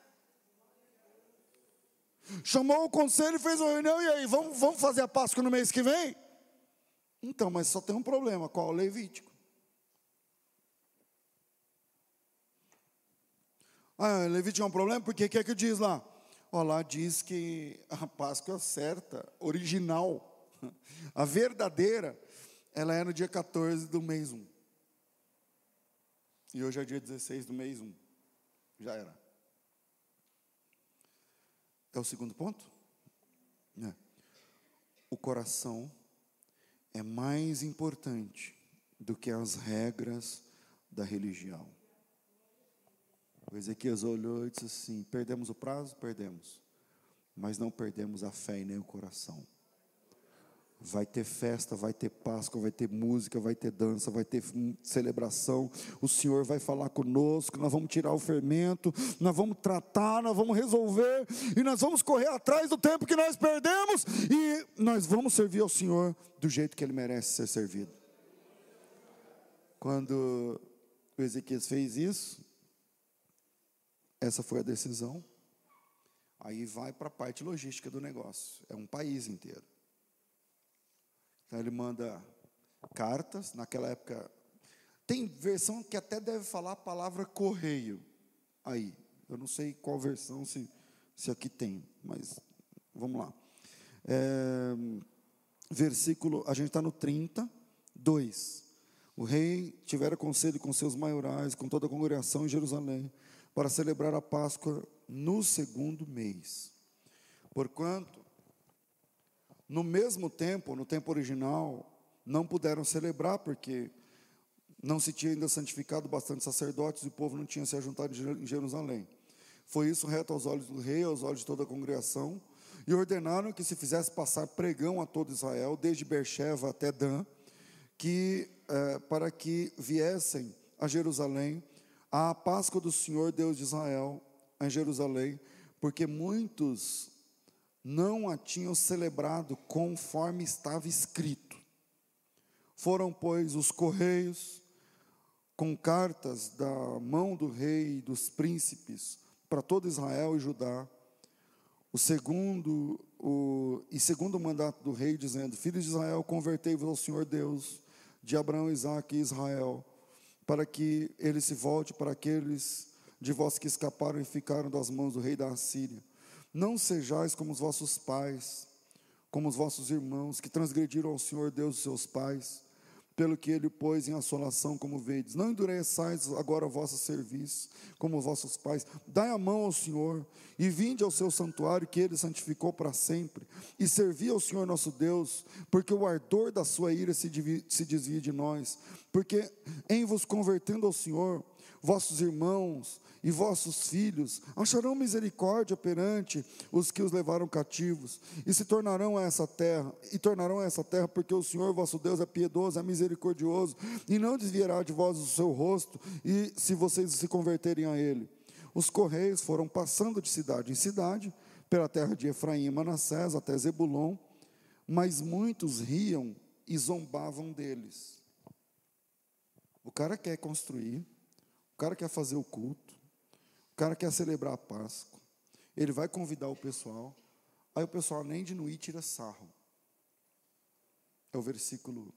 Chamou o conselho e fez uma reunião, e aí, vamos, vamos fazer a Páscoa no mês que vem? Então, mas só tem um problema, qual? O Levítico. Ah, Levítico é um problema, porque o que é que diz lá? Ó, lá diz que a Páscoa certa, original, a verdadeira, ela é no dia 14 do mês 1. E hoje é dia 16 do mês 1. Já era. É o segundo ponto? É. O coração é mais importante do que as regras da religião. O Ezequias olhou e disse assim: perdemos o prazo? Perdemos. Mas não perdemos a fé e nem o coração. Vai ter festa, vai ter Páscoa, vai ter música, vai ter dança, vai ter celebração. O Senhor vai falar conosco, nós vamos tirar o fermento, nós vamos tratar, nós vamos resolver e nós vamos correr atrás do tempo que nós perdemos e nós vamos servir ao Senhor do jeito que ele merece ser servido. Quando o Ezequias fez isso, essa foi a decisão. Aí vai para a parte logística do negócio. É um país inteiro. Então ele manda cartas. Naquela época, tem versão que até deve falar a palavra correio. Aí, eu não sei qual versão se, se aqui tem, mas vamos lá. É, versículo, a gente está no 30, 2. O rei tivera conselho com seus maiorais, com toda a congregação em Jerusalém, para celebrar a Páscoa no segundo mês. Porquanto, no mesmo tempo, no tempo original, não puderam celebrar, porque não se tinha ainda santificado bastante sacerdotes e o povo não tinha se ajuntado em Jerusalém. Foi isso reto aos olhos do rei, aos olhos de toda a congregação, e ordenaram que se fizesse passar pregão a todo Israel, desde Bercheva até Dan, que, eh, para que viessem a Jerusalém a Páscoa do Senhor Deus de Israel em Jerusalém, porque muitos não a tinham celebrado conforme estava escrito. Foram, pois, os correios com cartas da mão do rei e dos príncipes para todo Israel e Judá, o segundo o, e segundo o mandato do rei, dizendo: Filhos de Israel, convertei-vos ao Senhor Deus de Abraão, Isaque e Israel, para que ele se volte para aqueles de vós que escaparam e ficaram das mãos do rei da Assíria. Não sejais como os vossos pais, como os vossos irmãos, que transgrediram ao Senhor Deus dos seus pais, pelo que ele pôs em assolação, como vedes. Não endureçais agora o vosso serviço, como os vossos pais. Dai a mão ao Senhor, e vinde ao seu santuário, que ele santificou para sempre, e servi ao Senhor nosso Deus, porque o ardor da sua ira se, se desvie de nós, porque em vos convertendo ao Senhor, vossos irmãos e vossos filhos acharão misericórdia perante os que os levaram cativos, e se tornarão a essa terra, e tornarão a essa terra, porque o Senhor vosso Deus é piedoso, é misericordioso, e não desviará de vós o seu rosto, e se vocês se converterem a ele. Os correios foram passando de cidade em cidade, pela terra de Efraim e Manassés até Zebulon, mas muitos riam e zombavam deles. O cara quer construir, o cara quer fazer o culto, o cara quer celebrar a Páscoa, ele vai convidar o pessoal, aí o pessoal nem de Nuí tira sarro. É o versículo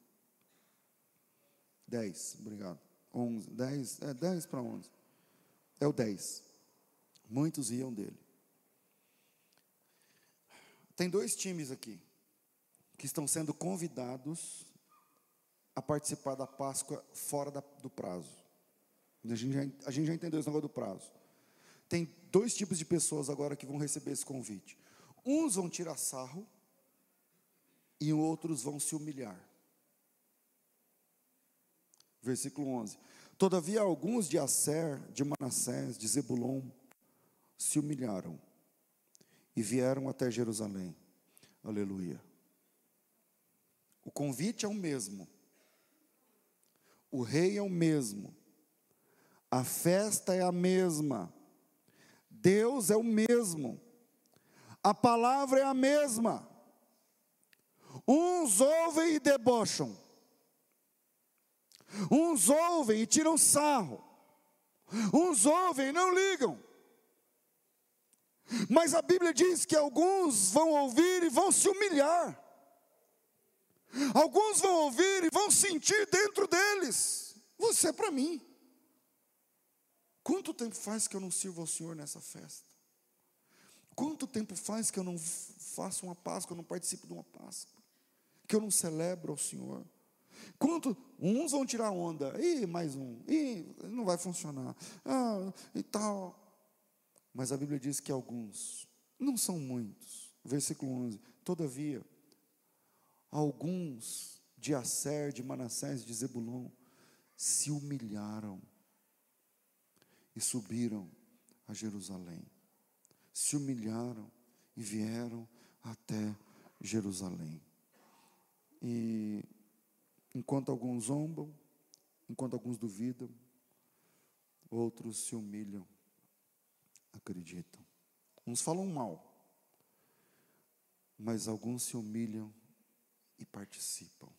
10, obrigado. 11, 10, é 10 para 11. É o 10. Muitos riam dele. Tem dois times aqui que estão sendo convidados a participar da Páscoa fora da, do prazo. A gente, já, a gente já entendeu esse negócio do prazo. Tem dois tipos de pessoas agora que vão receber esse convite. Uns vão tirar sarro e outros vão se humilhar. Versículo 11. Todavia alguns de Asser, de Manassés, de Zebulon se humilharam e vieram até Jerusalém. Aleluia. O convite é o mesmo. O rei é o mesmo. A festa é a mesma. Deus é o mesmo, a palavra é a mesma. Uns ouvem e debocham, uns ouvem e tiram sarro, uns ouvem e não ligam. Mas a Bíblia diz que alguns vão ouvir e vão se humilhar. Alguns vão ouvir e vão sentir dentro deles: você é para mim. Quanto tempo faz que eu não sirvo ao Senhor nessa festa? Quanto tempo faz que eu não faço uma Páscoa, eu não participo de uma Páscoa? Que eu não celebro ao Senhor? Quanto uns vão tirar onda, e mais um, e não vai funcionar, ah, e tal. Mas a Bíblia diz que alguns, não são muitos. Versículo 11: Todavia, alguns de Asser, de Manassés, de Zebulon, se humilharam e subiram a Jerusalém. Se humilharam e vieram até Jerusalém. E enquanto alguns zombam, enquanto alguns duvidam, outros se humilham, acreditam. Uns falam mal, mas alguns se humilham e participam.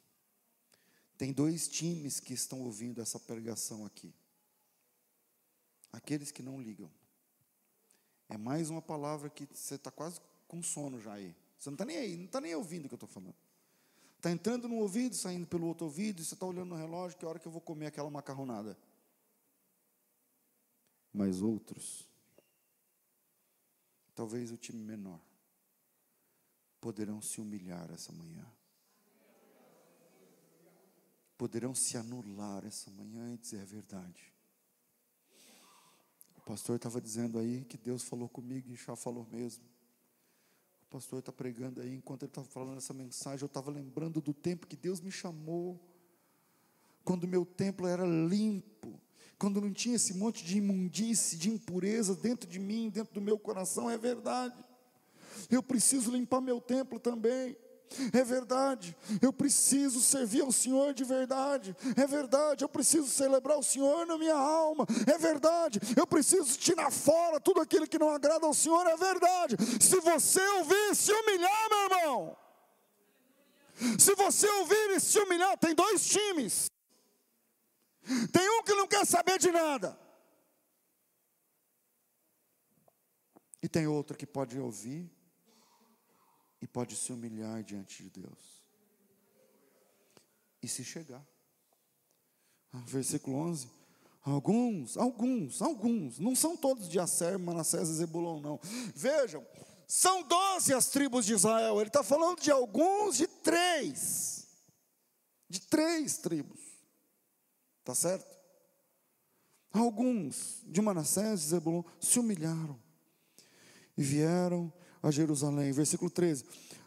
Tem dois times que estão ouvindo essa pregação aqui. Aqueles que não ligam. É mais uma palavra que você está quase com sono já aí. Você não está nem aí, não está nem ouvindo o que eu estou falando. Está entrando no ouvido, saindo pelo outro ouvido, e você está olhando no relógio, que é hora que eu vou comer aquela macarronada. Mas outros, talvez o time menor, poderão se humilhar essa manhã. Poderão se anular essa manhã e dizer a verdade pastor estava dizendo aí que Deus falou comigo e já falou mesmo. O pastor está pregando aí, enquanto ele estava falando essa mensagem, eu estava lembrando do tempo que Deus me chamou, quando meu templo era limpo, quando não tinha esse monte de imundície, de impureza dentro de mim, dentro do meu coração, é verdade. Eu preciso limpar meu templo também. É verdade, eu preciso servir ao Senhor de verdade. É verdade, eu preciso celebrar o Senhor na minha alma. É verdade, eu preciso tirar fora tudo aquilo que não agrada ao Senhor. É verdade. Se você ouvir se humilhar, meu irmão. Se você ouvir e se humilhar, tem dois times. Tem um que não quer saber de nada. E tem outro que pode ouvir e pode se humilhar diante de Deus. E se chegar. Ah, versículo 11. Alguns, alguns, alguns, não são todos de Asser, Manassés e Zebulon, não. Vejam, são doze as tribos de Israel. Ele está falando de alguns de três. De três tribos. Está certo? Alguns de Manassés e Zebulon se humilharam e vieram a Jerusalém. Versículo 13: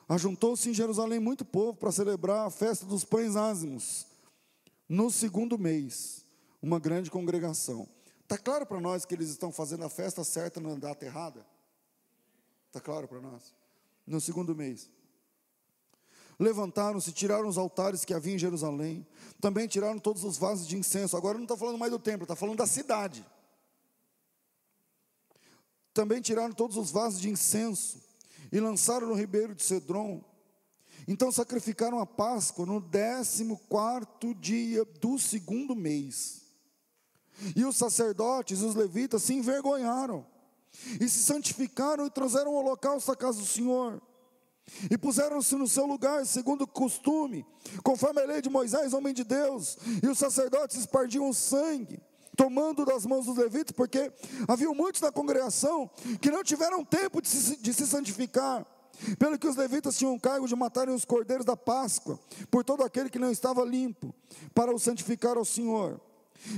Ajuntou-se em Jerusalém muito povo para celebrar a festa dos pães ázimos. No segundo mês, uma grande congregação. Está claro para nós que eles estão fazendo a festa certa na data errada? Está claro para nós? No segundo mês. Levantaram-se, tiraram os altares que havia em Jerusalém, também tiraram todos os vasos de incenso. Agora não está falando mais do templo, está falando da cidade. Também tiraram todos os vasos de incenso e lançaram no ribeiro de Cedron. Então sacrificaram a Páscoa no décimo quarto dia do segundo mês. E os sacerdotes e os levitas se envergonharam e se santificaram e trouxeram o holocausto à casa do Senhor. E puseram-se no seu lugar, segundo o costume, conforme a lei de Moisés, homem de Deus. E os sacerdotes espargiam sangue tomando das mãos dos levitas, porque havia muitos na congregação que não tiveram tempo de se, de se santificar. Pelo que os levitas tinham cargo de matarem os cordeiros da Páscoa, por todo aquele que não estava limpo, para o santificar ao Senhor.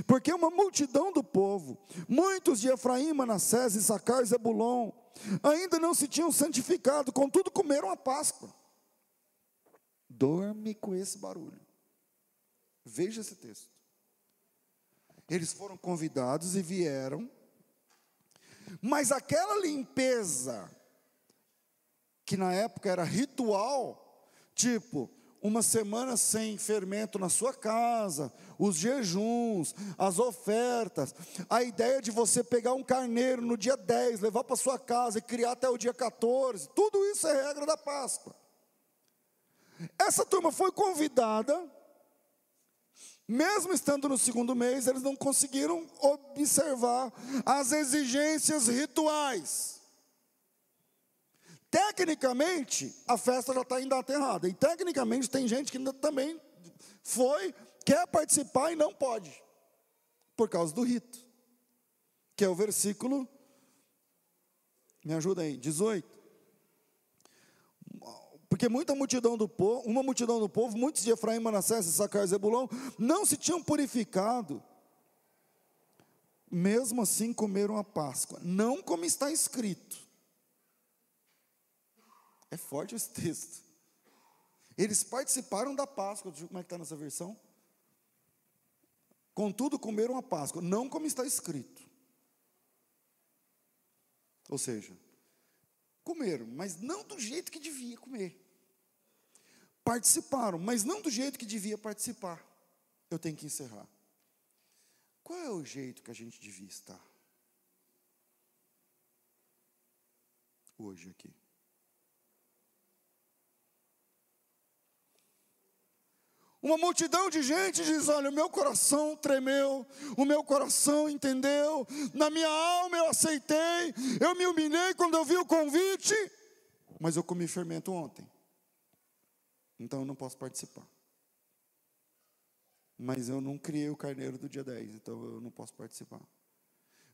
Porque uma multidão do povo, muitos de Efraim, Manassés, Issacar e Zebulon, ainda não se tinham santificado, contudo comeram a Páscoa. Dorme com esse barulho. Veja esse texto. Eles foram convidados e vieram, mas aquela limpeza, que na época era ritual, tipo, uma semana sem fermento na sua casa, os jejuns, as ofertas, a ideia de você pegar um carneiro no dia 10, levar para sua casa e criar até o dia 14, tudo isso é regra da Páscoa. Essa turma foi convidada mesmo estando no segundo mês, eles não conseguiram observar as exigências rituais. Tecnicamente, a festa já está em data errada. E tecnicamente, tem gente que também foi, quer participar e não pode, por causa do rito, que é o versículo, me ajuda aí, 18 porque muita multidão do povo, uma multidão do povo, muitos de Efraim, Manassés, Sacar e Zebulon, não se tinham purificado. Mesmo assim comeram a Páscoa, não como está escrito. É forte esse texto. Eles participaram da Páscoa, deixa eu ver como é que está nessa versão. Contudo, comeram a Páscoa, não como está escrito. Ou seja, comeram, mas não do jeito que devia comer participaram, mas não do jeito que devia participar. Eu tenho que encerrar. Qual é o jeito que a gente devia estar? Hoje aqui. Uma multidão de gente diz: Olha, o meu coração tremeu, o meu coração entendeu, na minha alma eu aceitei, eu me humilhei quando eu vi o convite, mas eu comi fermento ontem. Então eu não posso participar. Mas eu não criei o carneiro do dia 10, então eu não posso participar.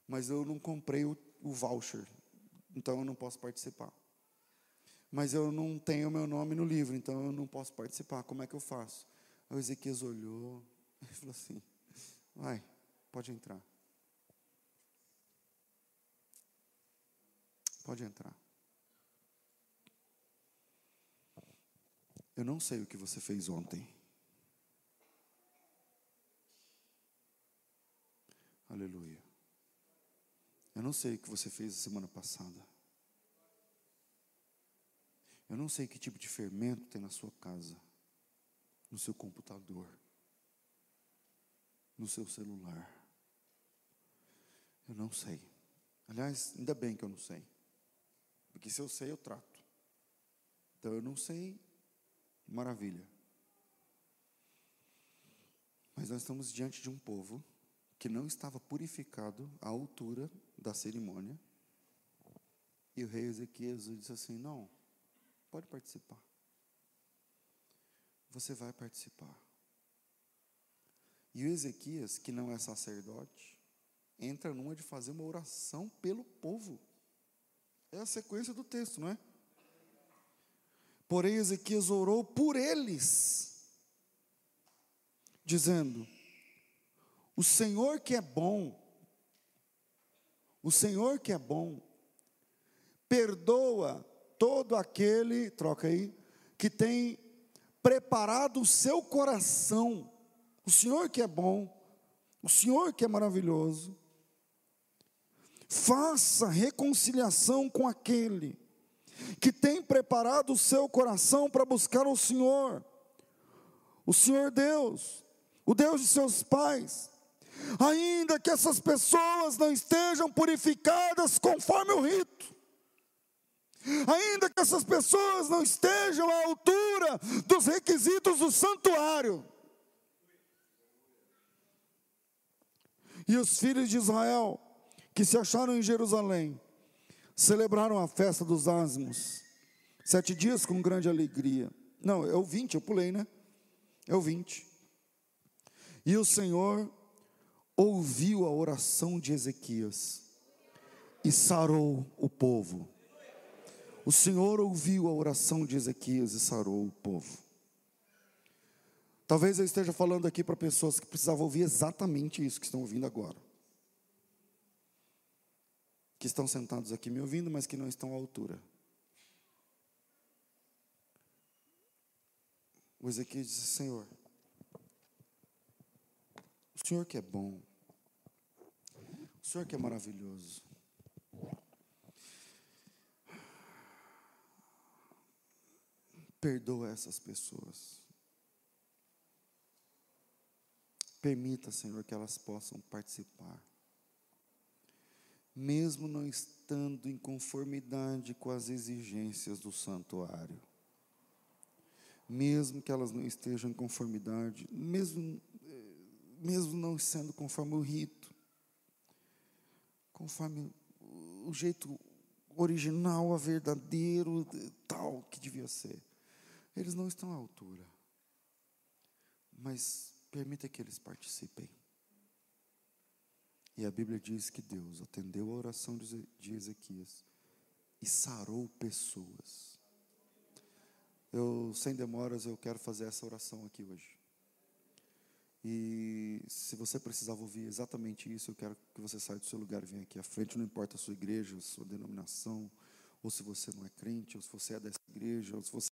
Mas eu não comprei o, o voucher, então eu não posso participar. Mas eu não tenho meu nome no livro, então eu não posso participar. Como é que eu faço? O Ezequias olhou e falou assim: vai, pode entrar. Pode entrar. Eu não sei o que você fez ontem. Aleluia. Eu não sei o que você fez a semana passada. Eu não sei que tipo de fermento tem na sua casa, no seu computador, no seu celular. Eu não sei. Aliás, ainda bem que eu não sei. Porque se eu sei, eu trato. Então eu não sei, maravilha. Mas nós estamos diante de um povo que não estava purificado à altura da cerimônia. E o rei Ezequias disse assim: Não, pode participar. Você vai participar. E o Ezequias, que não é sacerdote, entra numa de fazer uma oração pelo povo. É a sequência do texto, não é? Porém, Ezequias orou por eles, dizendo: O Senhor que é bom, o Senhor que é bom, perdoa todo aquele, troca aí, que tem preparado o seu coração, o Senhor que é bom, o Senhor que é maravilhoso, faça reconciliação com aquele que tem preparado o seu coração para buscar o Senhor, o Senhor Deus, o Deus de seus pais, ainda que essas pessoas não estejam purificadas conforme o rito, ainda que essas pessoas não estejam à altura dos requisitos do santuário, e os filhos de Israel que se acharam em Jerusalém, celebraram a festa dos ázimos, sete dias com grande alegria. Não, é o 20, eu pulei, né? É o 20. E o Senhor ouviu a oração de Ezequias e sarou o povo. O Senhor ouviu a oração de Ezequias e sarou o povo. Talvez eu esteja falando aqui para pessoas que precisavam ouvir exatamente isso que estão ouvindo agora que estão sentados aqui me ouvindo, mas que não estão à altura. O Ezequiel disse: Senhor, o Senhor que é bom, o Senhor que é maravilhoso, perdoa essas pessoas. Permita, Senhor, que elas possam participar mesmo não estando em conformidade com as exigências do santuário. Mesmo que elas não estejam em conformidade, mesmo, eh, mesmo não sendo conforme o rito, conforme o jeito original, a verdadeiro, tal que devia ser. Eles não estão à altura. Mas permita que eles participem. E a Bíblia diz que Deus atendeu a oração de Ezequias e sarou pessoas. Eu, sem demoras, eu quero fazer essa oração aqui hoje. E se você precisava ouvir exatamente isso, eu quero que você saia do seu lugar e venha aqui à frente, não importa a sua igreja, a sua denominação, ou se você não é crente, ou se você é dessa igreja, ou se você